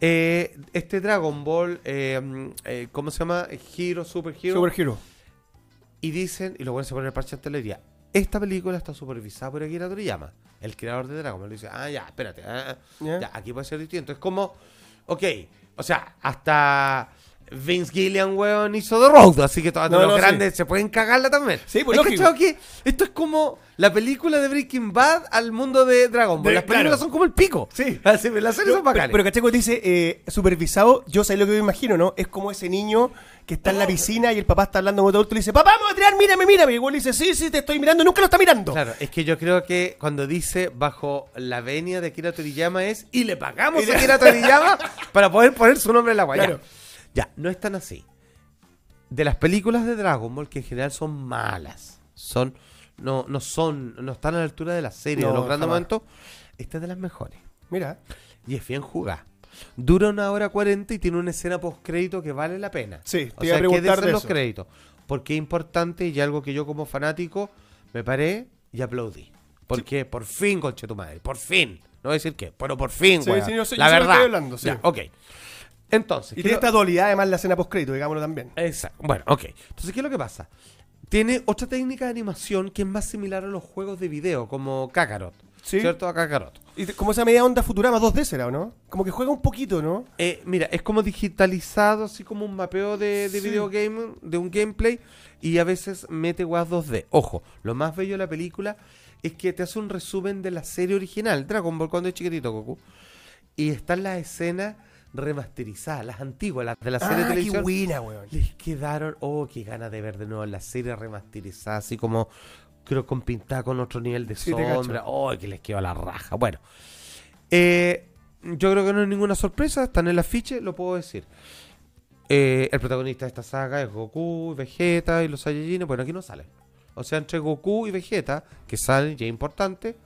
eh, este Dragon Ball, eh, mm, eh, ¿cómo se llama? Hero, Super Hero. Super Hero. Y dicen, y lo bueno se pone el parche antes le diría, esta película está supervisada por Akira Toriyama, el creador de Dragon Ball. Dice, ah, ya, espérate, ah, ah, ya, aquí puede ser distinto. Es como, ok, o sea, hasta Vince Gillian, weón, hizo The Road, así que todos No, los no, grandes se pueden cagarla también. Sí, pues, ¿Has lógico. que esto es como la película de Breaking Bad al mundo de Dragon Ball. De- Las películas claro. son como el pico. Sí. Así, (laughs) las series son pero, bacanes. pero Cacheco dice, eh, supervisado, yo sé lo que me imagino, ¿no? Es como ese niño que está en la piscina y el papá está hablando con otro adulto y le dice, papá, voy a tirar, mírame, mírame. Y igual le dice, sí, sí, te estoy mirando, nunca lo está mirando. Claro, es que yo creo que cuando dice bajo la venia de Akira Toriyama es y le pagamos a Akira Toriyama (laughs) para poder poner su nombre en la guaya. Claro. Ya, no es tan así. De las películas de Dragon Ball, que en general son malas, son no, no son, no están a la altura de la serie, No, de los grandes jamás. momentos, esta es de las mejores. Mira, Y es bien jugada. Dura una hora cuarenta y tiene una escena post crédito que vale la pena. Sí, te sea, quédense de los créditos. Porque es importante y algo que yo como fanático me paré y aplaudí. Porque por fin, conche tu madre, por fin. No voy a decir qué, pero por fin, Sí, sí, yo La yo que verdad. estoy hablando, sí. Ya, ok. Entonces, y ¿qué tiene esta dualidad además la escena post-crédito, digámoslo también. Exacto. Bueno, ok. Entonces, ¿qué es lo que pasa? Tiene otra técnica de animación que es más similar a los juegos de video, como Kakarot. Sí. ¿Cierto? A Kakarot. Y como esa media onda Futurama 2D será, ¿o no? Como que juega un poquito, ¿no? Eh, mira, es como digitalizado, así como un mapeo de, de Sí. videogame, de un gameplay, y a veces mete weas 2D. Ojo, lo más bello de la película es que te hace un resumen de la serie original, Dragon Ball cuando es chiquitito, Goku. Y están las escenas remasterizadas, las antiguas, las de la serie de Ah, qué televisión. buena, weón. Les quedaron, oh, qué ganas de ver de nuevo la serie remasterizada, así como, creo, con pintada con otro nivel de Sí, sombra. Oh, que les quedó la raja. Bueno, eh, yo creo que no es ninguna sorpresa, están en el afiche, lo puedo decir. Eh, el protagonista de esta saga es Goku, Vegeta y los Saiyajines. Bueno, aquí no salen. O sea, entre Goku y Vegeta, que salen, ya es importante,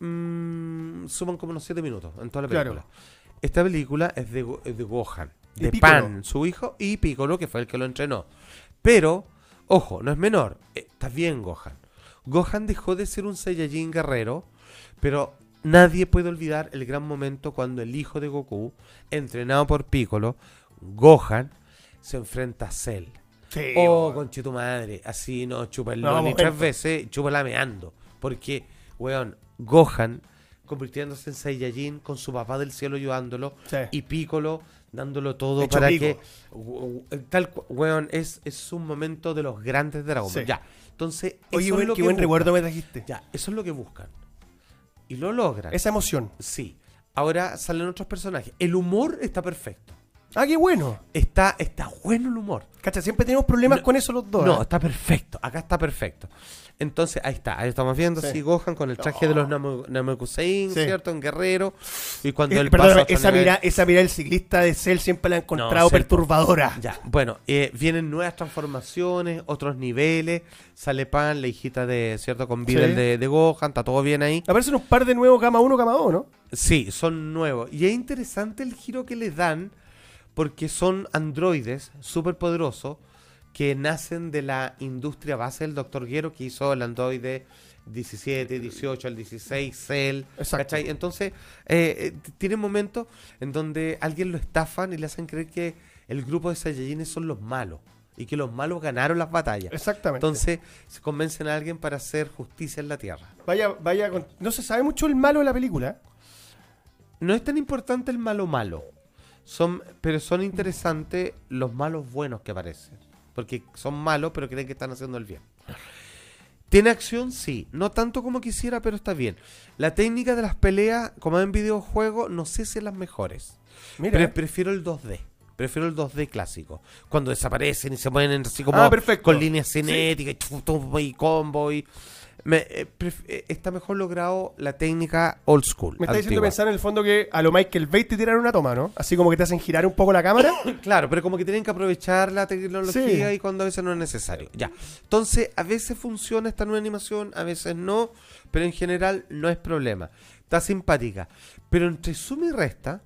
mm, suman como unos 7 minutos en toda la Claro. Esta película es de, Go- es de Gohan, de. Pan, su hijo, y Piccolo, que fue el que lo entrenó. Pero, ojo, no es menor. eh, Está bien Gohan. Gohan dejó de ser un Saiyajin guerrero, pero nadie puede olvidar el gran momento cuando el hijo de Goku, entrenado por Piccolo, Gohan, se enfrenta a Cell. Sí, Oh, weón. conche tu madre. Así no chupa el No, momento. tres veces, chupa lameando. Porque, weón, Gohan convirtiéndose en Saiyajin con su papá del cielo ayudándolo Sí. y Piccolo dándolo todo Hecho para pico. que u- tal weón es, es un momento de los grandes de Dragon Ball. Sí. Ya. Entonces, Oye, eso weón, es lo qué que buen buscan. recuerdo me trajiste. Ya, eso es lo que buscan. Y lo logran. Esa emoción. Sí. Ahora salen otros personajes. El humor está perfecto. Ah, qué bueno. Está, está bueno el humor. Cacha, siempre tenemos problemas No, con eso los dos. No, ¿eh? está perfecto. Acá está perfecto. Entonces, ahí está. Ahí estamos viendo Sí. así Gohan con el traje de los Namo- Namekusein, Sí. ¿cierto? En Guerrero. Y cuando Eh, él perdóname, pasa esa mirada, esa mirada del ciclista de Cell siempre la he encontrado perturbadora. Ya, bueno, eh, vienen nuevas transformaciones, otros niveles. Sale Pan, la hijita de, ¿cierto? Con Videl Sí. de, de Gohan, está todo bien ahí. Aparecen un par de nuevos Gama 1, Gama 2, ¿no? Sí, son nuevos. Y es interesante el giro que les dan porque son androides súper poderosos que nacen de la industria base del Dr. Guero que hizo el Android 17, 18, el 16, Cell. Exacto. ¿cachai? Entonces, eh, eh, tiene momentos en donde alguien lo estafan y le hacen creer que el grupo de Saiyajines son los malos y que los malos ganaron las batallas. Exactamente. Entonces, se convencen a alguien para hacer justicia en la Tierra. vaya, vaya, con- no se sabe mucho el malo de la película. No es tan importante el malo malo, son, pero son interesantes los malos buenos que aparecen. Porque son malos, pero creen que están haciendo el bien. ¿Tiene acción? Sí. No tanto como quisiera, pero está bien. La técnica de las peleas, como en videojuegos, no sé si es las mejores. Mira. Pre- prefiero el 2D. Prefiero el 2D clásico. Cuando desaparecen y se mueven así como Ah, perfecto. con líneas cinéticas y, chu- tum, y combo. Y, me- eh, eh, está mejor logrado la técnica old school. Me está diciendo pensar en el fondo que a lo Michael Bay te tiran una toma, ¿no? Así como que te hacen girar un poco la cámara. (coughs) Claro, pero como que tienen que aprovechar la tecnología Sí. y cuando a veces no es necesario. Ya. Entonces, a veces funciona esta nueva animación, a veces no, pero en general no es problema. Está simpática. Pero entre suma y resta,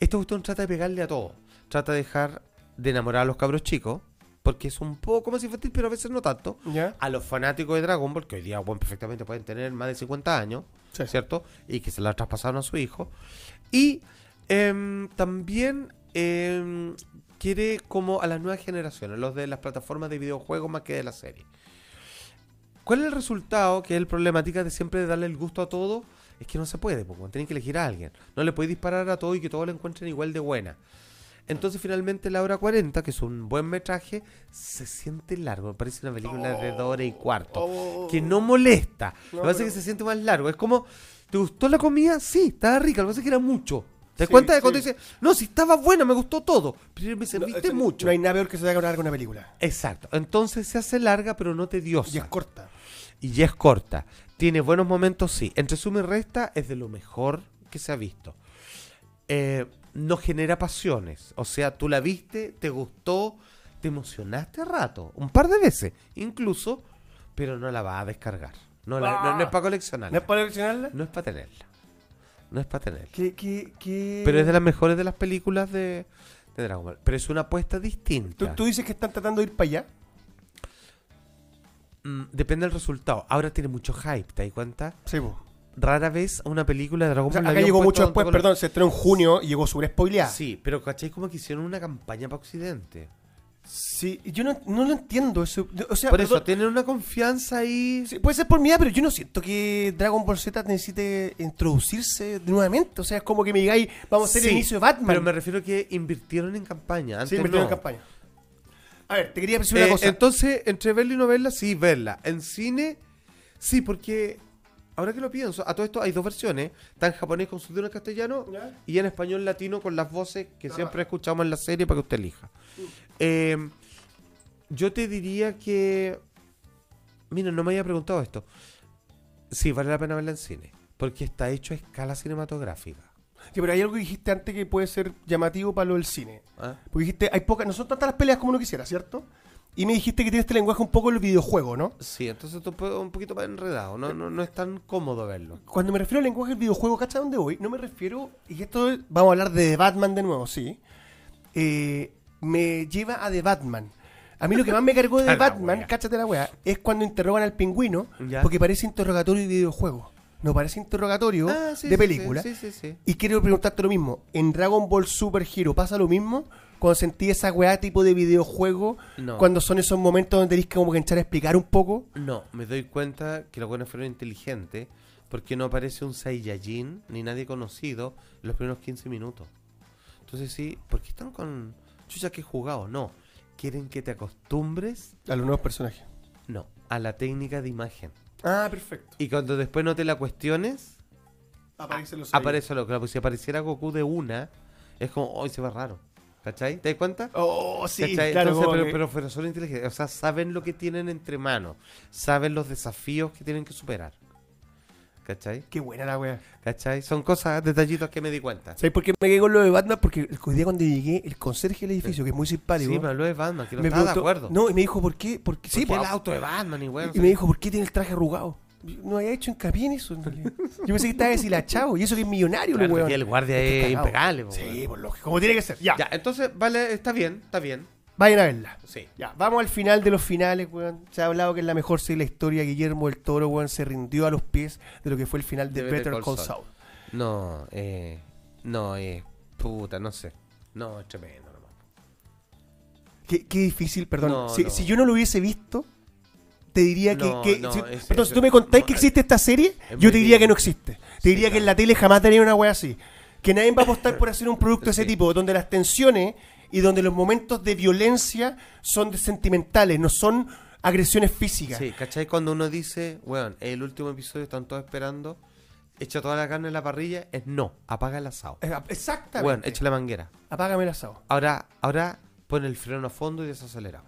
esta cuestión trata de pegarle a todo. Trata de dejar de enamorar a los cabros chicos, porque es un poco más infantil, pero a veces no tanto. ¿Ya? A los fanáticos de Dragon Ball, que hoy día bueno, perfectamente pueden tener más de 50 años, Sí. ¿cierto? Y que se la traspasaron a su hijo. Y em, también em, quiere como a las nuevas generaciones, los de las plataformas de videojuegos más que de la serie. ¿Cuál es el resultado? Que es el problemática de siempre darle el gusto a todo. Es que no se puede, porque tienen que elegir a alguien. No le podéis disparar a todo y que todos lo encuentren igual de buena. Entonces finalmente la hora 40, que es un buen metraje, se siente largo. Me parece una película de dos horas y cuarto. Oh. Que no molesta. No, lo que pasa es que se siente más largo. Es como, ¿te gustó la comida? Sí, estaba rica. Lo que pasa es que era mucho. ¿Te das Sí, cuenta de cuando sí. dices, no, si estaba buena, me gustó todo? Pero me No, serviste eso- mucho. No hay nada peor que se haga larga una película. Exacto. Entonces se hace larga, pero no tediosa. Y es corta. Y ya es corta. Tiene buenos momentos, sí. Entre suma y resta es de lo mejor que se ha visto. Eh, no genera pasiones. O sea, tú la viste, te gustó, te emocionaste rato. Un par de veces, incluso, pero no la vas a descargar. No, la- no- no es para coleccionarla. ¿No es para coleccionarla? No es para tenerla. No es para tenerla. ¿Qué, qué, qué... Pero es de las mejores de las películas de, de Dragon Ball. Pero es una apuesta ¿Tú, distinta. tú dices que están tratando de ir para allá. Mm, depende del resultado. Ahora tiene mucho hype, ¿te das cuenta? Sí, po. Rara vez una película de Dragon O sea, Ball acá llegó mucho después, perdón, se estrenó en junio y llegó súper spoileada. Sí. Sí, pero ¿cachai? Como que hicieron una campaña para Occidente. y yo no, no lo entiendo eso. O sea, Por eso, perdón, tienen una confianza ahí. sí, puede ser por mi edad, pero yo no siento que Dragon Ball Z necesite introducirse nuevamente. O sea, es como que me digáis, vamos a hacer el Sí, inicio de Batman. Pero me refiero a que invirtieron en campaña. Antes sí, invirtieron no. en campaña. A ver, te quería decir Eh, una cosa. Entonces, entre verla y no verla, sí, verla. En cine, sí, porque ahora que lo pienso, a todo esto hay dos versiones. Está en japonés con subtítulos en castellano ¿Ya? y en español latino con las voces que Ah. siempre escuchamos en la serie para que usted elija. Eh, yo te diría que... Mira, no me había preguntado esto. Sí, vale la pena verla en cine. Porque está hecho a escala cinematográfica. Sí, pero hay algo que dijiste antes que puede ser llamativo para lo del cine. ¿ah? Porque dijiste, hay pocas, no son tantas las peleas como uno quisiera, ¿cierto? Y me dijiste que tiene este lenguaje un poco en el videojuego, ¿no? Sí, entonces tú puedes- un poquito más enredado. No, no, no es tan cómodo verlo. Cuando me refiero al lenguaje del videojuego, ¿cacha dónde voy? No me refiero, y esto es- vamos a hablar de The Batman de nuevo, sí. Eh, me lleva a The Batman. A mí lo que más me cargó de (laughs) The Batman, cáchate la weá, es cuando interrogan al pingüino, Ya. porque parece interrogatorio de videojuego. No parece interrogatorio Ah, sí, de sí, película. Sí, sí, sí. Y quiero preguntarte lo mismo. ¿En Dragon Ball Super Hero pasa lo mismo? Cuando sentí esa weá tipo de videojuego, No. cuando son esos momentos donde tenés que como que echar a explicar un poco. No, me doy cuenta que los buenos fueron inteligentes porque no aparece un Saiyajin ni nadie conocido en los primeros 15 minutos. Entonces sí, ¿por qué están con chucha que he jugado? No, quieren que te acostumbres, A los nuevos personajes. no, a la técnica de imagen. Ah, perfecto. Y cuando después no te la cuestiones, Aparecen los aparece lo que si apareciera Goku de una, es como, hoy se ve raro. ¿Cachai? ¿Te das cuenta? Oh, sí, ¿Cachai? claro. Entonces, pero, que- pero, pero son inteligentes. O sea, saben lo que tienen entre manos. Saben los desafíos que tienen que superar. ¿Cachai? Qué buena la wea. ¿Cachai? Son cosas, detallitos que me di cuenta. ¿Sabes por qué me quedé con lo de Batman? Porque el día cuando llegué, el conserje del edificio, que es muy simpático, Sí, me habló de Batman, que no me estaba de acuerdo. No, y me dijo, ¿por qué? Porque, sí, Sí, pues, el auto de Batman y bueno. y me dijo, ¿por qué tiene el traje arrugado? No había hecho hincapié en eso. realidad. Yo pensé que estaba deshilachado. Y eso que es millonario, Claro, el weón. que el guardia Estoy es impecable. Sí, weón. por lógico. Como tiene que ser. Ya. Ya, entonces, vale, está bien, está bien. Vayan a verla. Sí. Ya, vamos al final de los finales, weón. Se ha hablado que es la mejor serie de la historia. Guillermo del Toro, weón, se rindió a los pies de lo que fue el final de, De Better, Better Call Saul. No, eh. No, eh. Puta, no sé. No, es tremendo nomás. Qué, qué difícil, perdón. No, si, no. si yo no lo hubiese visto, te diría que. No, que- no, si, es- perdón, es- si tú me contáis no, que existe esta serie, yo te diría que no existe. Te Sí, diría que en la tele jamás tenía una wea así. Que nadie va a apostar por hacer un producto de ese Sí. tipo, donde las tensiones y donde los momentos de violencia son de sentimentales, no son agresiones físicas. Sí, ¿cachai? Cuando uno dice, weón, el último episodio están todos esperando, echa toda la carne en la parrilla, es no, apaga el asado. Exactamente. Weón, echa la manguera. Apágame el asado. Ahora, ahora pone el freno a fondo y desacelera.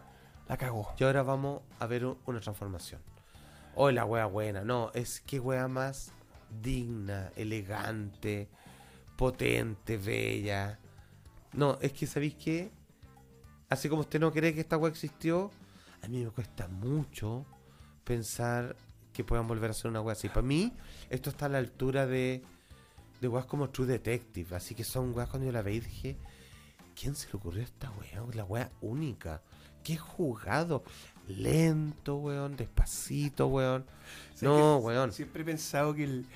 La cagó. Y ahora vamos a ver una transformación. Oh, la wea buena. No, es que wea más digna, elegante, potente, bella. No, es que ¿sabéis qué? Así como usted no cree que esta wea existió, a mí me cuesta mucho pensar que puedan volver a hacer una wea así. Para mí, esto está a la altura de, de weas como True Detective. Así que son weas cuando yo la veí dije, ¿quién se le ocurrió esta wea? La wea única. Qué jugado. Lento, weón. Despacito, weón. No, weón. Siempre he pensado que el,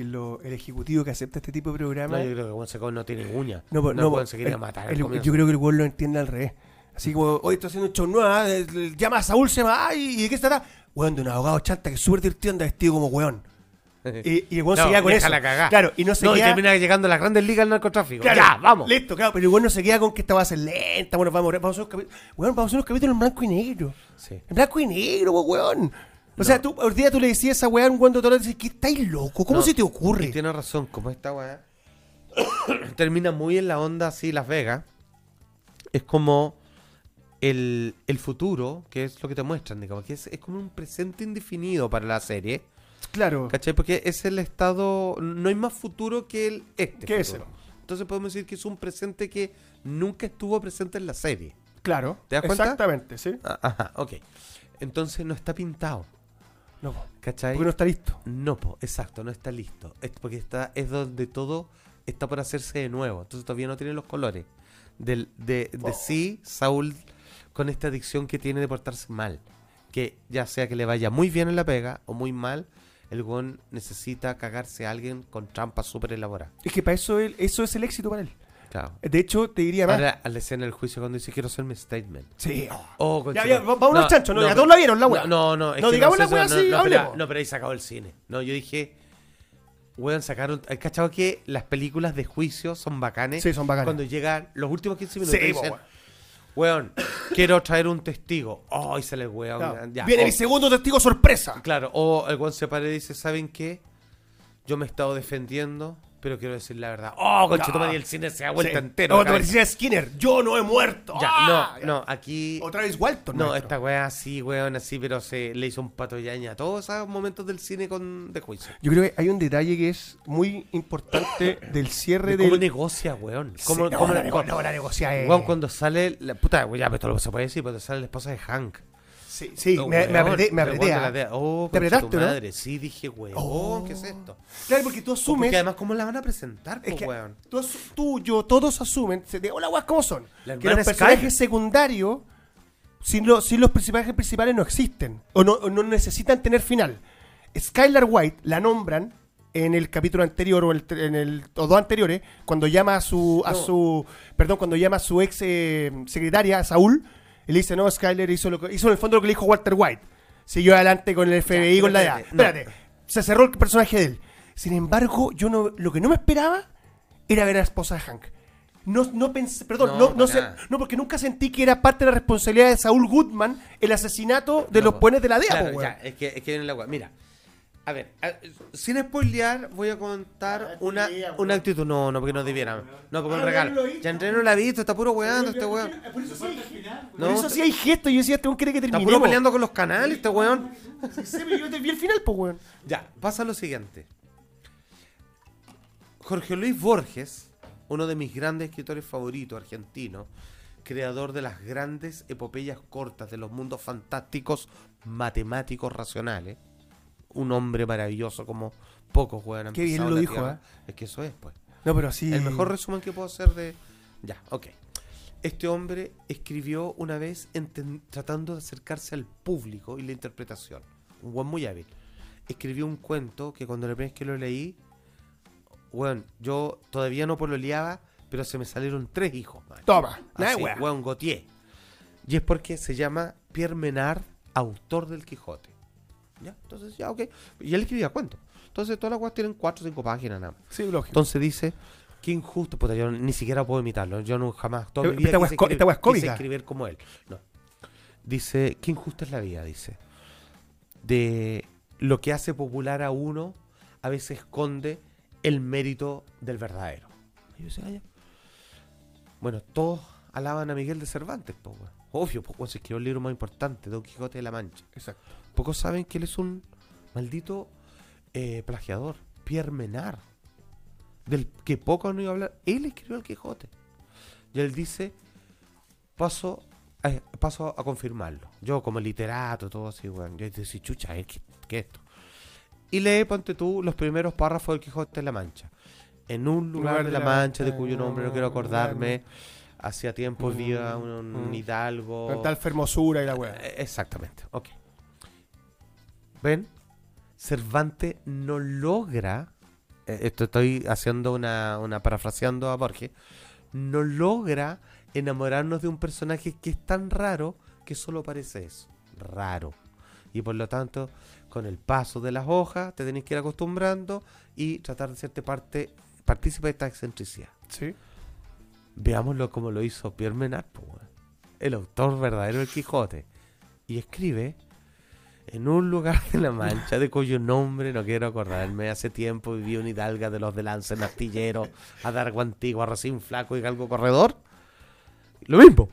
que lo- el ejecutivo que acepta este tipo de No, programa. yo creo que Juan Secón no tiene uña. No, No, no, se quería el- matar. el- yo creo que el weón lo entiende al revés. Así como, hoy estoy haciendo un show nuevo, ah, llama a Saúl, se llama, ay, ¿y de qué se trata? Weón, de un abogado chanta que es súper divertido, anda vestido como weón. (laughs) Y, y el weón No, se queda con eso. cagar. Claro, y no se no, y termina llegando a las grandes ligas del narcotráfico. Claro, ya, vamos. Listo, claro, pero el weón no se queda con que esta va a ser lenta, bueno, vamos, vamos a hacer unos capítulos. Weón, vamos a hacer unos capítulos en blanco y negro. Sí. En blanco y negro, weón. O sea, tú, hoy día tú le decías a esa weá a un weón de y dices, ¿qué estáis loco? ¿Cómo No, se te ocurre? Y tiene razón, como esta weá (coughs) termina muy en la onda así, Las Vegas. Es como el, el futuro, que es lo que te muestran, digamos, que es, es como un presente indefinido para la serie. Claro. ¿Cachai? Porque es el estado. No hay más futuro que el este. ¿Qué futuro. ese? Entonces podemos decir que es un presente que nunca estuvo presente en la serie. Claro. ¿Te das cuenta? Exactamente, sí. Ah, Ajá, ok. Entonces no está pintado. No, po, ¿Cachai? porque no está listo. No, po, exacto, no está listo. Es porque está, es donde todo está por hacerse de nuevo. Entonces todavía no tiene los colores. Del, de, de sí, Saúl, con esta adicción que tiene de portarse mal. Que ya sea que le vaya muy bien en la pega o muy mal, el weón necesita cagarse a alguien con trampas súper elaboradas. Es que para eso, él- eso es el éxito para él. Claro. De hecho, te diría más. Ahora, a la escena del juicio cuando dice quiero hacer mi statement. sí. Oh, Ya, conchito. ya, va- vámonos al chancho, no, ya todos la vieron, la wea. No, no, es No, que digamos sé la no, así, no, pero, no, pero ahí se acabó el cine. No, yo dije, weón, sacaron. ¿Has cachado que las películas de juicio son bacanes? Sí, son bacanes. Cuando llegan los últimos 15 minutos Sí, dicen, weón. quiero traer un testigo. Oh, y sale el weón. Claro. ya, Viene oh, mi segundo testigo sorpresa. Claro, o el weón se para y dice, ¿saben qué? Yo me he estado defendiendo, pero quiero decir la verdad. Oh, conchetumare, el cine se ha vuelto Sí. entero. No, te cabeza. parecía Skinner. Yo no he muerto. Ya, Ah, no, no, aquí... Otra vez Walton. No, maestro. esta weá así, weón, así, pero se le hizo un pato yaña a todos esos momentos del cine con de juicio. Yo creo que hay un detalle que es muy importante (coughs) del cierre De ¿Cómo del. negocia, weón? Sí, ¿Cómo, no, cómo- la, nego- cómo- no, la negocia es. weón, cuando sale la puta, weón, ya, pero esto lo se puede decir, cuando sale la esposa de Hank. Sí, sí, Oh, me, me weón, apreté. Me apreté de- Oh, ¿Te apretaste, tu no? madre. Sí, dije, weón, Oh. ¿qué es esto? Claro, porque tú asumes. Porque además, ¿cómo la van a presentar, Es po, que weón? tú, tú, yo, todos asumen, te, hola, weas, ¿cómo son? La que los personajes secundarios, sin, lo- sin los personajes principales, no existen. O no, o no necesitan tener final. Skylar White la nombran en el capítulo anterior o el, en el o dos anteriores cuando llama a su a No. su perdón cuando llama a su ex eh, secretaria a Saúl y le dice no Skyler hizo lo que hizo en el fondo lo que le dijo Walter White. Siguió adelante con el FBI Ya, con la DEA espérate, no. espérate se cerró el personaje de él. Sin embargo yo no lo que no me esperaba era ver a la esposa de Hank. No, no pensé, perdón, No, no, no, no, porque nunca sentí que era parte de la responsabilidad de Saúl Goodman el asesinato de los po. puentes de la DEA, Claro, po, ya, es que, es que viene la. Mira, a ver, a- sin spoilear, voy a contar una, idea, una actitud. No, no, porque no debiera. No, porque Ah, un no regalo. lo he visto. Ya André no la ha visto, está puro weando este weón. Por eso sí hay, por No, eso sí hay gestos. Yo decía, este weón quiere que Está terminemos. puro peleando con los canales este weón. Sí, sí, pero yo te vi el final, pues, weón. Ya, pasa lo siguiente. Jorge Luis Borges, uno de mis grandes escritores favoritos argentinos, creador de las grandes epopeyas cortas de los mundos fantásticos matemáticos racionales, un hombre maravilloso como pocos weón han Qué bien lo dijo. ¿eh? Es que eso es, pues. No, pero así. El mejor resumen que puedo hacer de. Ya, ok. este hombre escribió una vez tratando de acercarse al público y la interpretación. Un buen muy hábil. Escribió un cuento que cuando la primera vez que lo leí, bueno, yo todavía no pololeaba, pero se me salieron tres hijos, man. Toma. Así, weón, Gautier. Y es porque se llama Pierre Menard, autor del Quijote. ¿Ya? Entonces, ya, ok. Y él escribía cuentos. Entonces, todas las weas tienen cuatro o cinco páginas nada más. Sí, lógico. Entonces dice, qué injusto, puta, yo ni siquiera puedo imitarlo. Yo no jamás, toda mi Esta vida quise escribir, esta wea es quise cómica. escribir como él. No. Dice, qué injusta es la vida, dice. De lo que hace popular a uno, a veces esconde el mérito del verdadero. Y yo decía, "Ah, ya". Bueno, todos alaban a Miguel de Cervantes, po. Obvio, pues se escribió el libro más importante, Don Quijote de la Mancha. Exacto. Pocos saben que él es un maldito eh, plagiador, Pierre Menard, del que poco han oído hablar. Él escribió el Quijote. Y él dice, paso a, paso a confirmarlo. Yo como literato, todo así, weón. Yo decía, chucha, ¿eh? ¿qué, qué es esto? Y lee, ponte tú, los primeros párrafos del Quijote de la Mancha. En un lugar de la Mancha, de cuyo nombre no quiero acordarme, hacía tiempo vivía un, un Mm. hidalgo. Con tal hermosura y la wea. Eh, Exactamente, ok. ¿Ven? Cervantes no logra, eh, esto estoy haciendo una, una parafraseando a Borges, no logra enamorarnos de un personaje que es tan raro que solo parece eso, raro. Y por lo tanto, con el paso de las hojas, te tenés que ir acostumbrando y tratar de hacerte parte, partícipe de esta excentricidad. Sí. Veámoslo como lo hizo Pierre Menard, el autor verdadero del Quijote. Y escribe en un lugar de la Mancha de cuyo nombre no quiero acordarme. Hace tiempo viví una hidalga de los de lance en astillero, a Dargo antiguo, a Racín flaco y galgo corredor. Lo mismo.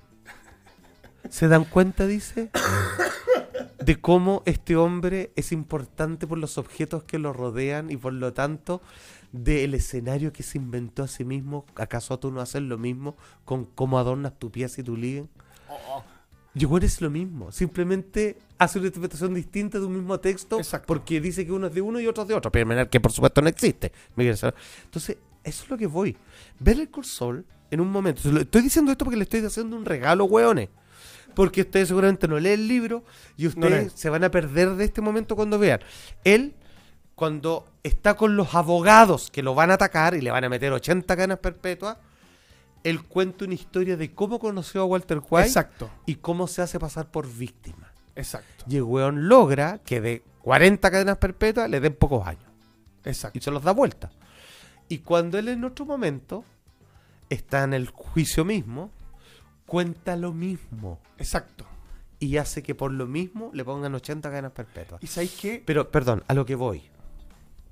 ¿Se dan cuenta, dice? De cómo este hombre es importante por los objetos que lo rodean y por lo tanto del escenario que se inventó a sí mismo. ¿Acaso tú no haces lo mismo con cómo adornas tu pieza y tu living? Yo es lo mismo, simplemente hace una interpretación distinta de un mismo texto Exacto. porque dice que uno es de uno y otro es de otro, pero que por supuesto no existe. Entonces, eso es lo que voy. Ver el Sol en un momento. Estoy diciendo esto porque le estoy haciendo un regalo, hueones. Porque ustedes seguramente no leen el libro y ustedes se van a perder de este momento cuando vean. Él, cuando está con los abogados que lo van a atacar y le van a meter 80 canas perpetuas, él cuenta una historia de cómo conoció a Walter White Exacto. y cómo se hace pasar por víctima. Exacto. Y el weón logra que de 40 cadenas perpetuas le den pocos años. Exacto. Y se los da vuelta. Y cuando él en otro momento está en el juicio mismo, cuenta lo mismo. Exacto. Y hace que por lo mismo le pongan 80 cadenas perpetuas. ¿Y sabéis qué? Pero, perdón, a lo que voy.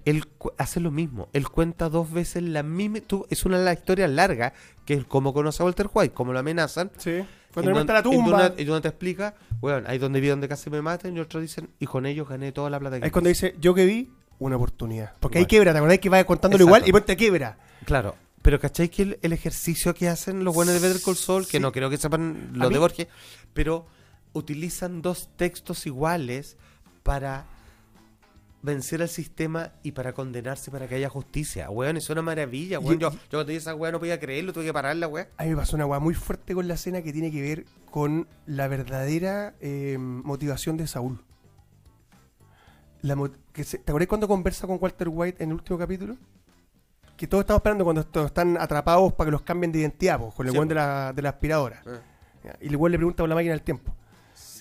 Él hace lo mismo. Él cuenta dos veces la misma. tú- es una la historia larga, que es cómo conoce a Walter White, cómo lo amenazan. Sí. Cuando le la tumba. Y donde te explica, bueno, ahí donde vi donde casi me maten, y otros dicen, y con ellos gané toda la plata que Es cuando quise". dice, yo que vi, una oportunidad. Porque ahí Igual. quiebra, ¿te acordás que va contándolo Exacto. igual y ponte quiebra? Claro, pero ¿cachai que el, el ejercicio que hacen los buenos de Better Call Saul, que no creo que sepan los de Borges, pero utilizan dos textos iguales para vencer al sistema y para condenarse para que haya justicia. Weón, es una maravilla, weón. Yo, yo cuando vi esa weá no podía creerlo, tuve que pararla, weón. A mí me pasó una weá muy fuerte con la escena que tiene que ver con la verdadera eh, motivación de Saúl. La que se- ¿Te acordás cuando conversa con Walter White en el último capítulo? Que todos estamos esperando cuando están atrapados para que los cambien de identidad, po, con el Sí, weón de la, de la aspiradora. Ya, Y el weón le pregunta por la máquina del tiempo.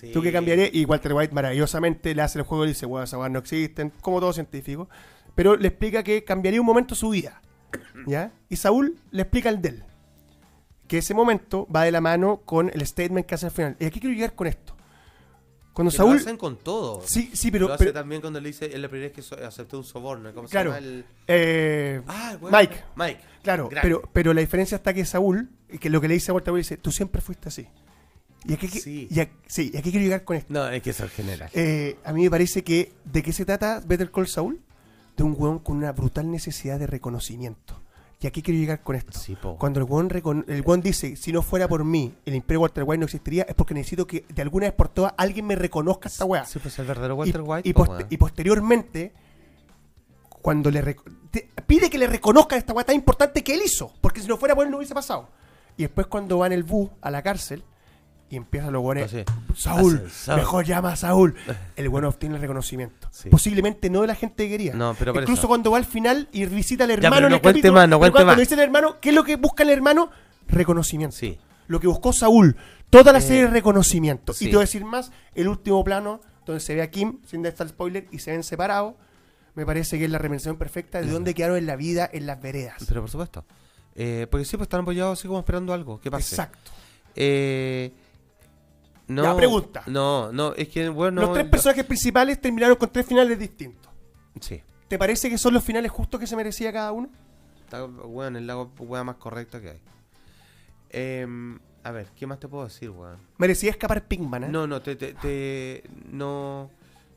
Sí. ¿Tú qué cambiaré? Y Walter White maravillosamente le hace el juego y dice, weón, esas no existen, como todo científico. Pero le explica que cambiaría un momento su vida. (clears throat) ¿Ya? Y Saúl le explica el de él. Que ese momento va de la mano con el statement que hace al final. ¿Y aquí quiero llegar con esto? Cuando Que Saúl... Lo hacen con todo. Sí, sí, lo pero... hace pero- también cuando le dice, es la primera vez que so- aceptó un soborno. ¿Cómo Claro. se llama el...? eh, Ah, weón. Mike. Mike. Claro, pero, pero la diferencia está que Saúl, que lo que le dice a Walter White dice, tú siempre fuiste así. Y aquí, Sí. y aquí- sí, y aquí quiero llegar con esto. No, es que es el general. Eh, a mí me parece que de qué se trata Better Call Saul de un weón con una brutal necesidad de reconocimiento y aquí quiero llegar con esto Sí, po. cuando el weón, recon- el weón dice si no fuera por mí el Imperio Walter White no existiría es porque necesito que de alguna vez por todas alguien me reconozca esta weá Sí, pues el verdadero y, Walter White. y weón. y posteriormente cuando le pide que le reconozcan esta weá tan importante que él hizo porque si no fuera por él no hubiese pasado Y después cuando va en el bus a la cárcel y empiezan los buenos. Así. Saúl, Hace- Saúl. mejor llama a Saúl. (laughs) El bueno obtiene el reconocimiento. Sí. Posiblemente no de la gente que quería. No, pero Incluso eso. cuando va al final y visita al Ya, hermano en no el cuente capítulo, más, no cuente cuando más. visita al hermano, ¿qué es lo que busca el hermano? Reconocimiento. Sí. Lo que buscó Saúl. Toda la Eh, serie es reconocimiento. sí. Y te voy a decir más, el último plano, donde se ve a Kim, sin dar el spoiler, y se ven separados, me parece que es la remención perfecta de dónde quedaron en la vida, en las veredas. Pero por supuesto. Eh, porque sí, pues están apoyados así como esperando algo. ¿Qué pasa? Exacto. Eh, no, Ya, pregunta. No, no, es que, bueno. los tres personajes principales terminaron con tres finales distintos. Sí. ¿Te parece que son los finales justos que se merecía cada uno? Está, weón, el lago weón más correcto que hay. Em, a ver, ¿qué más te puedo decir, weón? Merecía escapar Pinkman, ¿eh? No, no, te, te, te- no.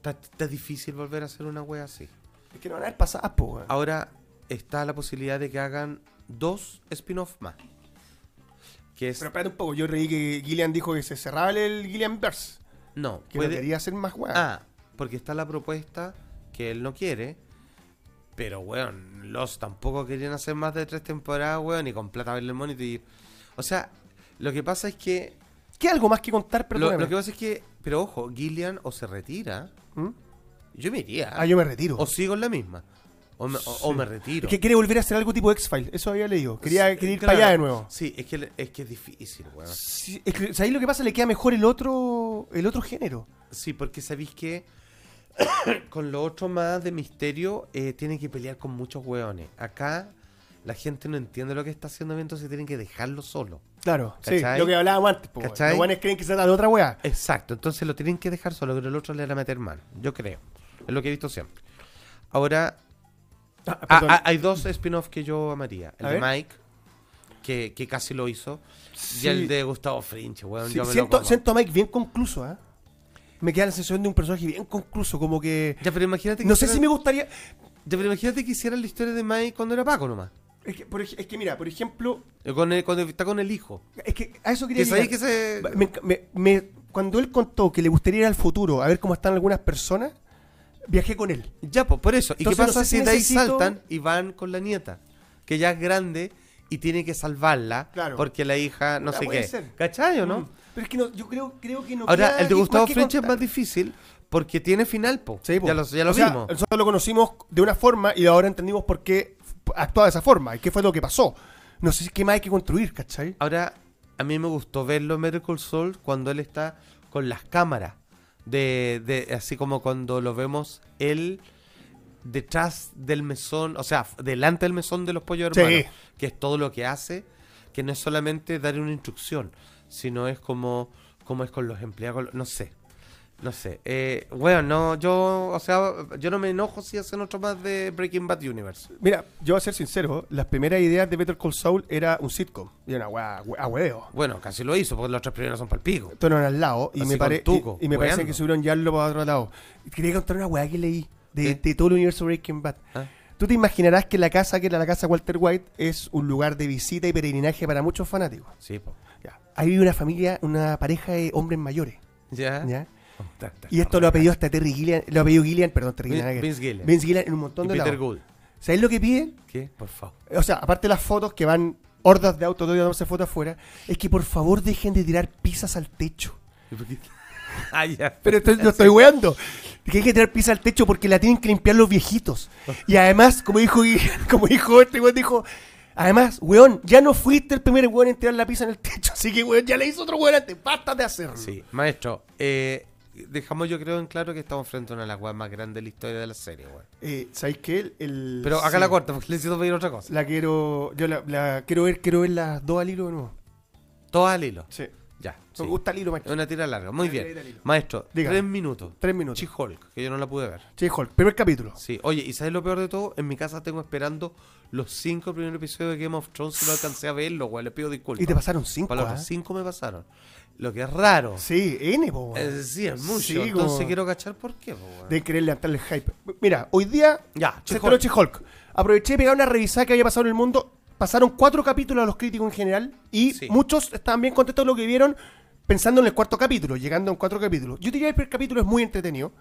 Está, difícil volver a hacer una wea así. Es que no van a haber pasadas, po, weón. Ahora está la posibilidad de que hagan dos spin-off más. Que es. Pero espérate un poco, yo reí que Gillian dijo que se cerraba el Gillian Verse. no, Que puede. quería hacer más weón. Ah, porque está la propuesta que él no quiere. Pero, weón, los tampoco querían hacer más de tres temporadas, weón, y con plata verle el monito y. O sea, lo que pasa es que. ¿Qué algo más que contar? Lo, Perdóname. lo que pasa es que. Pero ojo, Gillian o se retira. ¿Mm? Yo me iría. Ah, yo me retiro. O sigo en la misma. O me, o- o Sí. me retiro. Es que quiere volver a hacer algo tipo X-Files, eso había leído. Quería, Sí, quería ir claro. para allá de nuevo. Sí, es que, es que es difícil, weón. Sí, es que, ¿Sabéis lo que pasa? Le queda mejor el otro el otro género. Sí, porque sabéis que (coughs) con lo otro más de misterio eh, tienen que pelear con muchos weones. Acá la gente no entiende lo que está haciendo bien, entonces tienen que dejarlo solo. Claro, sí, lo que hablábamos antes. po, ¿Cachai? Los guanes creen que se trata de otra weá. Exacto, entonces lo tienen que dejar solo, pero el otro le van a meter mano. Yo creo. Es lo que he visto siempre. Ahora, Ah, ah, ah, hay dos spin-offs que yo amaría. El A de ver. Mike, que, que casi lo hizo, Sí. y el de Gustavo Frinche, weón. Sí, yo me lo siento, como. siento a Mike bien concluso, ¿ah? Me queda la sensación de un personaje bien concluso, como que... Ya, pero imagínate que No sé hicieran- si me gustaría... Ya, pero imagínate que hicieran la historia de Mike cuando era Paco nomás. Es que, por ej- es que mira, por ejemplo, Eh, Con el- cuando está con el hijo. es que a eso quería Que sabéis llegar. que se. Me- me- me- cuando él contó que le gustaría ir al futuro a ver cómo están algunas personas, viajé con él. Ya, pues por eso. ¿Y Entonces, qué no pasa sé si si de ahí saltan y van con la nieta? Que ya es grande y tiene que salvarla Claro. porque la hija no sé qué. ser. ¿Cachai o no? Mm. Pero es que no, yo creo, creo que no Ahora, el de Gustavo French es más difícil porque tiene final, po. Sí, po. ya lo, ya lo O sea, vimos. nosotros lo conocimos de una forma y ahora entendimos por qué actuaba de esa forma y qué fue lo que pasó. No sé qué más hay que construir, ¿cachai? Ahora, a mí me gustó verlo en Miracle Soul cuando él está con las cámaras. De, de, así como cuando lo vemos él detrás del mesón, o sea, delante del mesón de los pollos Sí. hermanos, que es todo lo que hace, que no es solamente dar una instrucción, sino es como, como es con los empleados, no sé. No sé, eh, bueno, no, yo, o sea, yo no me enojo si hacen otro más de Breaking Bad Universe. Mira, yo voy a ser sincero, las primeras ideas de Better Call Saul era un sitcom. Y una weá, we- a huevo. Bueno, casi lo hizo, porque los tres primeros son palpico. Esto no era al lado y Así me, pare- tuco, y, y me parece que subieron ya lo para otro lado. Quería contar una weá que leí de, de todo el universo Breaking Bad. ¿Ah? Tú te imaginarás que la casa, que era la casa Walter White, es un lugar de visita y peregrinaje para muchos fanáticos. Sí, po. Ya. Ahí vive una familia, una pareja de hombres mayores. ¿Ya? ¿ya? Y esto lo ha pedido hasta Terry Gillian, lo ha pedido Gillian, perdón, Terry Gillian. Vince Gillian. Vince Gillian en un montón Y de Peter lados. Gould. ¿Sabes lo que piden? ¿Qué? Por favor. O sea, aparte de las fotos que van hordas de autos todavía dándose fotos afuera, es que por favor dejen de tirar pizzas al techo. (laughs) Ah, ya. Pero estoy, no estoy weando. Que hay que tirar pizza al techo porque la tienen que limpiar los viejitos. Y además, como dijo (laughs) como dijo este weón, dijo. Además, weón, ya no fuiste el primer weón en tirar la pizza en el techo. Así que, weón, ya le hizo otro weón antes. Basta de hacerlo. Sí, maestro, eh, dejamos yo creo en claro que estamos frente a una de las weas más grandes de la historia de la serie, weón. Eh, ¿Sabéis qué? El, el- Pero acá sí, la corta, porque necesito pedir otra cosa. La quiero. Yo la, la quiero ver, quiero ver las dos al hilo de nuevo. Todas al hilo. Sí. Ya. Me gusta el hilo, maestro. Una tira larga. Muy bien. tirita al hilo. Maestro, tres minutos. Tres minutos. She-Hulk, que yo no la pude ver. Sí, Hulk. Primer capítulo. Sí, oye, ¿y sabes lo peor de todo? En mi casa tengo esperando los cinco primeros episodios de Game of Thrones y no alcancé a verlo, weón. Le pido disculpas. Y te pasaron cinco. Para los ¿ah? cinco me pasaron. Lo que es raro. Sí, N, po. Es decir, es mucho. Sí, Entonces como- quiero cachar por qué, po, de querer levantarle el hype. Mira, hoy día Ya, se She-Hulk. Aproveché de pegar una revisada que había pasado en el mundo. Pasaron cuatro capítulos a los críticos en general y Sí. muchos estaban bien contentos de lo que vieron pensando en el cuarto capítulo, llegando en cuatro capítulos. Yo diría que el primer capítulo es muy entretenido.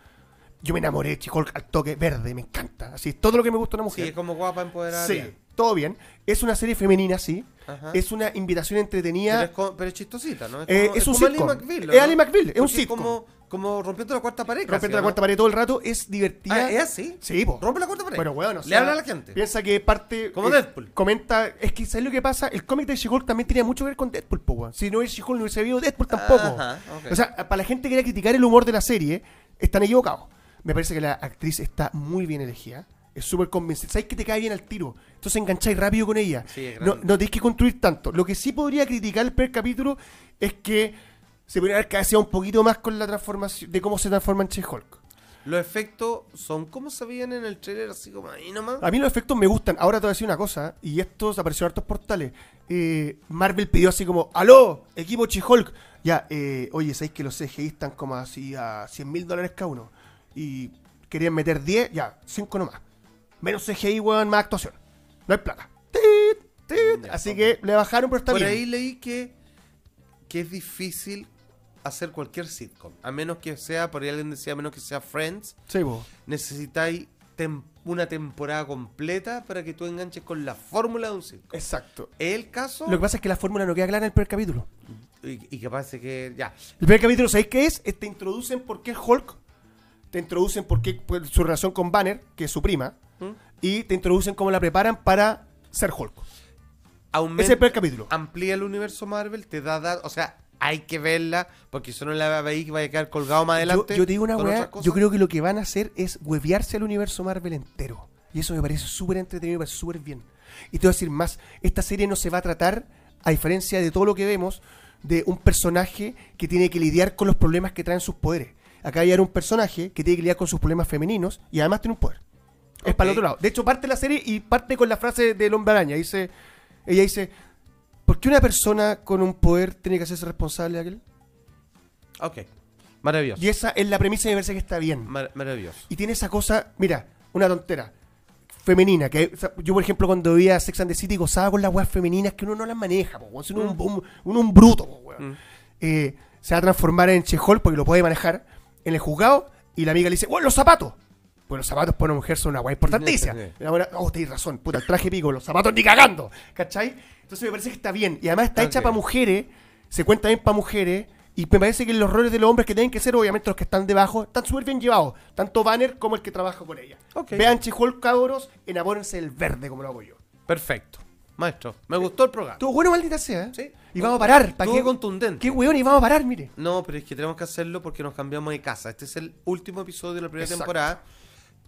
Yo me enamoré de She-Hulk al toque verde, me encanta. Así, todo lo que me gusta una Sí, mujer. es como guapa empoderada. Sí. Todo bien. Es una serie femenina, sí. Ajá. Es una invitación Pero entretenida. es, pero es chistosita, ¿no? Eh, como- es un como sitcom. Ally McBeal, ¿o Es? Ally McBeal, es un sitcom. Como, como rompiendo la cuarta pared. Rompiendo ¿o la no? cuarta pared todo el rato. Es divertida. Ah, ¿es así? Sí, po. Rompe la cuarta pared. Pero bueno, o Le sea, habla a la gente. Piensa que parte. Como eh, Deadpool. Comenta. Es que, ¿sabes lo que pasa? El cómic de She-Hulk también tenía mucho que ver con Deadpool, po, weón. Si no es She-Hulk, no hubiese habido Deadpool tampoco. Ajá. O sea, para la gente que quiera criticar el humor de la serie, están equivocados. Me parece que la actriz está muy bien elegida. Es súper convincente. ¿Sabes que te cae bien al tiro? Entonces engancháis rápido con ella. Sí, no, tenéis que construir tanto. Lo que sí podría criticar el primer capítulo es que se podría haber cabeceado un poquito más con la transformación, de cómo se transforma en She-Hulk. Los efectos son como se veían en el trailer, así como ahí nomás. A mí los efectos me gustan. Ahora te voy a decir una cosa, y esto se apareció en hartos portales. Eh, Marvel pidió así como, ¡Aló! Equipo She-Hulk. Ya, eh, oye, ¿sabéis que los CGI están como así a 100 mil dólares cada uno? Y querían meter 10, ya, 5 nomás. Menos CGI, weón, más actuación. No hay plata. Tit, tit. Ya, así que le bajaron, pero está Por bien. ahí leí que, que es difícil hacer cualquier sitcom. A menos que sea, por ahí alguien decía, a menos que sea Friends, Sí, po. necesitáis tem- una temporada completa para que tú enganches con la fórmula de un sitcom. Exacto. ¿Es el caso? Lo que pasa es que la fórmula no queda clara en el primer capítulo. Y, y que parece que ya. El primer capítulo, ¿sabéis qué es? Es te introducen por qué es Hulk, te introducen por qué pues, su relación con Banner, que es su prima, ¿Mm? y te introducen cómo la preparan para ser Hulk. Aumenta, Ese es el primer capítulo. amplía el universo Marvel, te da, da- o sea, hay que verla, porque si no la veis que vaya a quedar colgado más adelante. yo te digo una weá, yo creo que lo que van a hacer es huevearse al universo Marvel entero. Y eso me parece súper entretenido, me parece súper bien. Y te voy a decir más, esta serie no se va a tratar, a diferencia de todo lo que vemos, de un personaje que tiene que lidiar con los problemas que traen sus poderes. Acá hay un personaje que tiene que lidiar con sus problemas femeninos y además tiene un poder. Es para el otro lado. De hecho, parte la serie y parte con la frase del hombre araña. Dice, ella dice, ¿por qué una persona con un poder tiene que hacerse responsable de aquel? Ok. Maravilloso. Y esa es la premisa y me parece que está bien. Mar- maravilloso. Y tiene esa cosa, mira, una tontera. Femenina, que o sea, yo por ejemplo cuando veía Sex and the City gozaba con las weas femeninas que uno no las maneja, po, uno es un, un- uno es un bruto, po. Mm. Eh, se va a transformar en Chehol porque lo puede manejar en el juzgado y la amiga le dice, ¡bueno, los zapatos! Pues los zapatos para una mujer son una wea importantísima. La buena, oh, tenés razón, puta, el traje pico, los zapatos ni cagando, ¿cachai? Entonces me parece que está bien. Y además está hecha para mujeres, se cuenta bien para mujeres, y me parece que los roles de los hombres que tienen que ser, obviamente los que están debajo, están súper bien llevados. Tanto Banner como el que trabaja con ella. Vean Chihol, cabros, enamórense del verde como lo hago yo. Perfecto. Maestro, me gustó el programa. Estuvo bueno, maldita sea. ¿eh? Sí. Y vamos a parar. ¿Para qué? contundente. ¿Qué weón? Y vamos a parar, mire. No, pero es que tenemos que hacerlo porque nos cambiamos de casa. Este es el último episodio de la primera Exacto. temporada.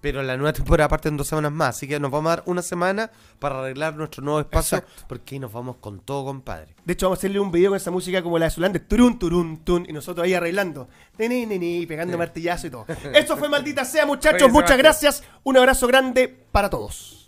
Pero la nueva temporada parte en dos semanas más. Así que nos vamos a dar una semana para arreglar nuestro nuevo espacio. Exacto. Porque ahí nos vamos con todo, compadre. De hecho, vamos a hacerle un video con esa música como la de Zulander. Turun, turun, tun. Y nosotros ahí arreglando. Teni, neni, pegando martillazo y todo. Eso fue maldita sea, (laughs) muchachos. Muchas gracias. Un abrazo grande para todos.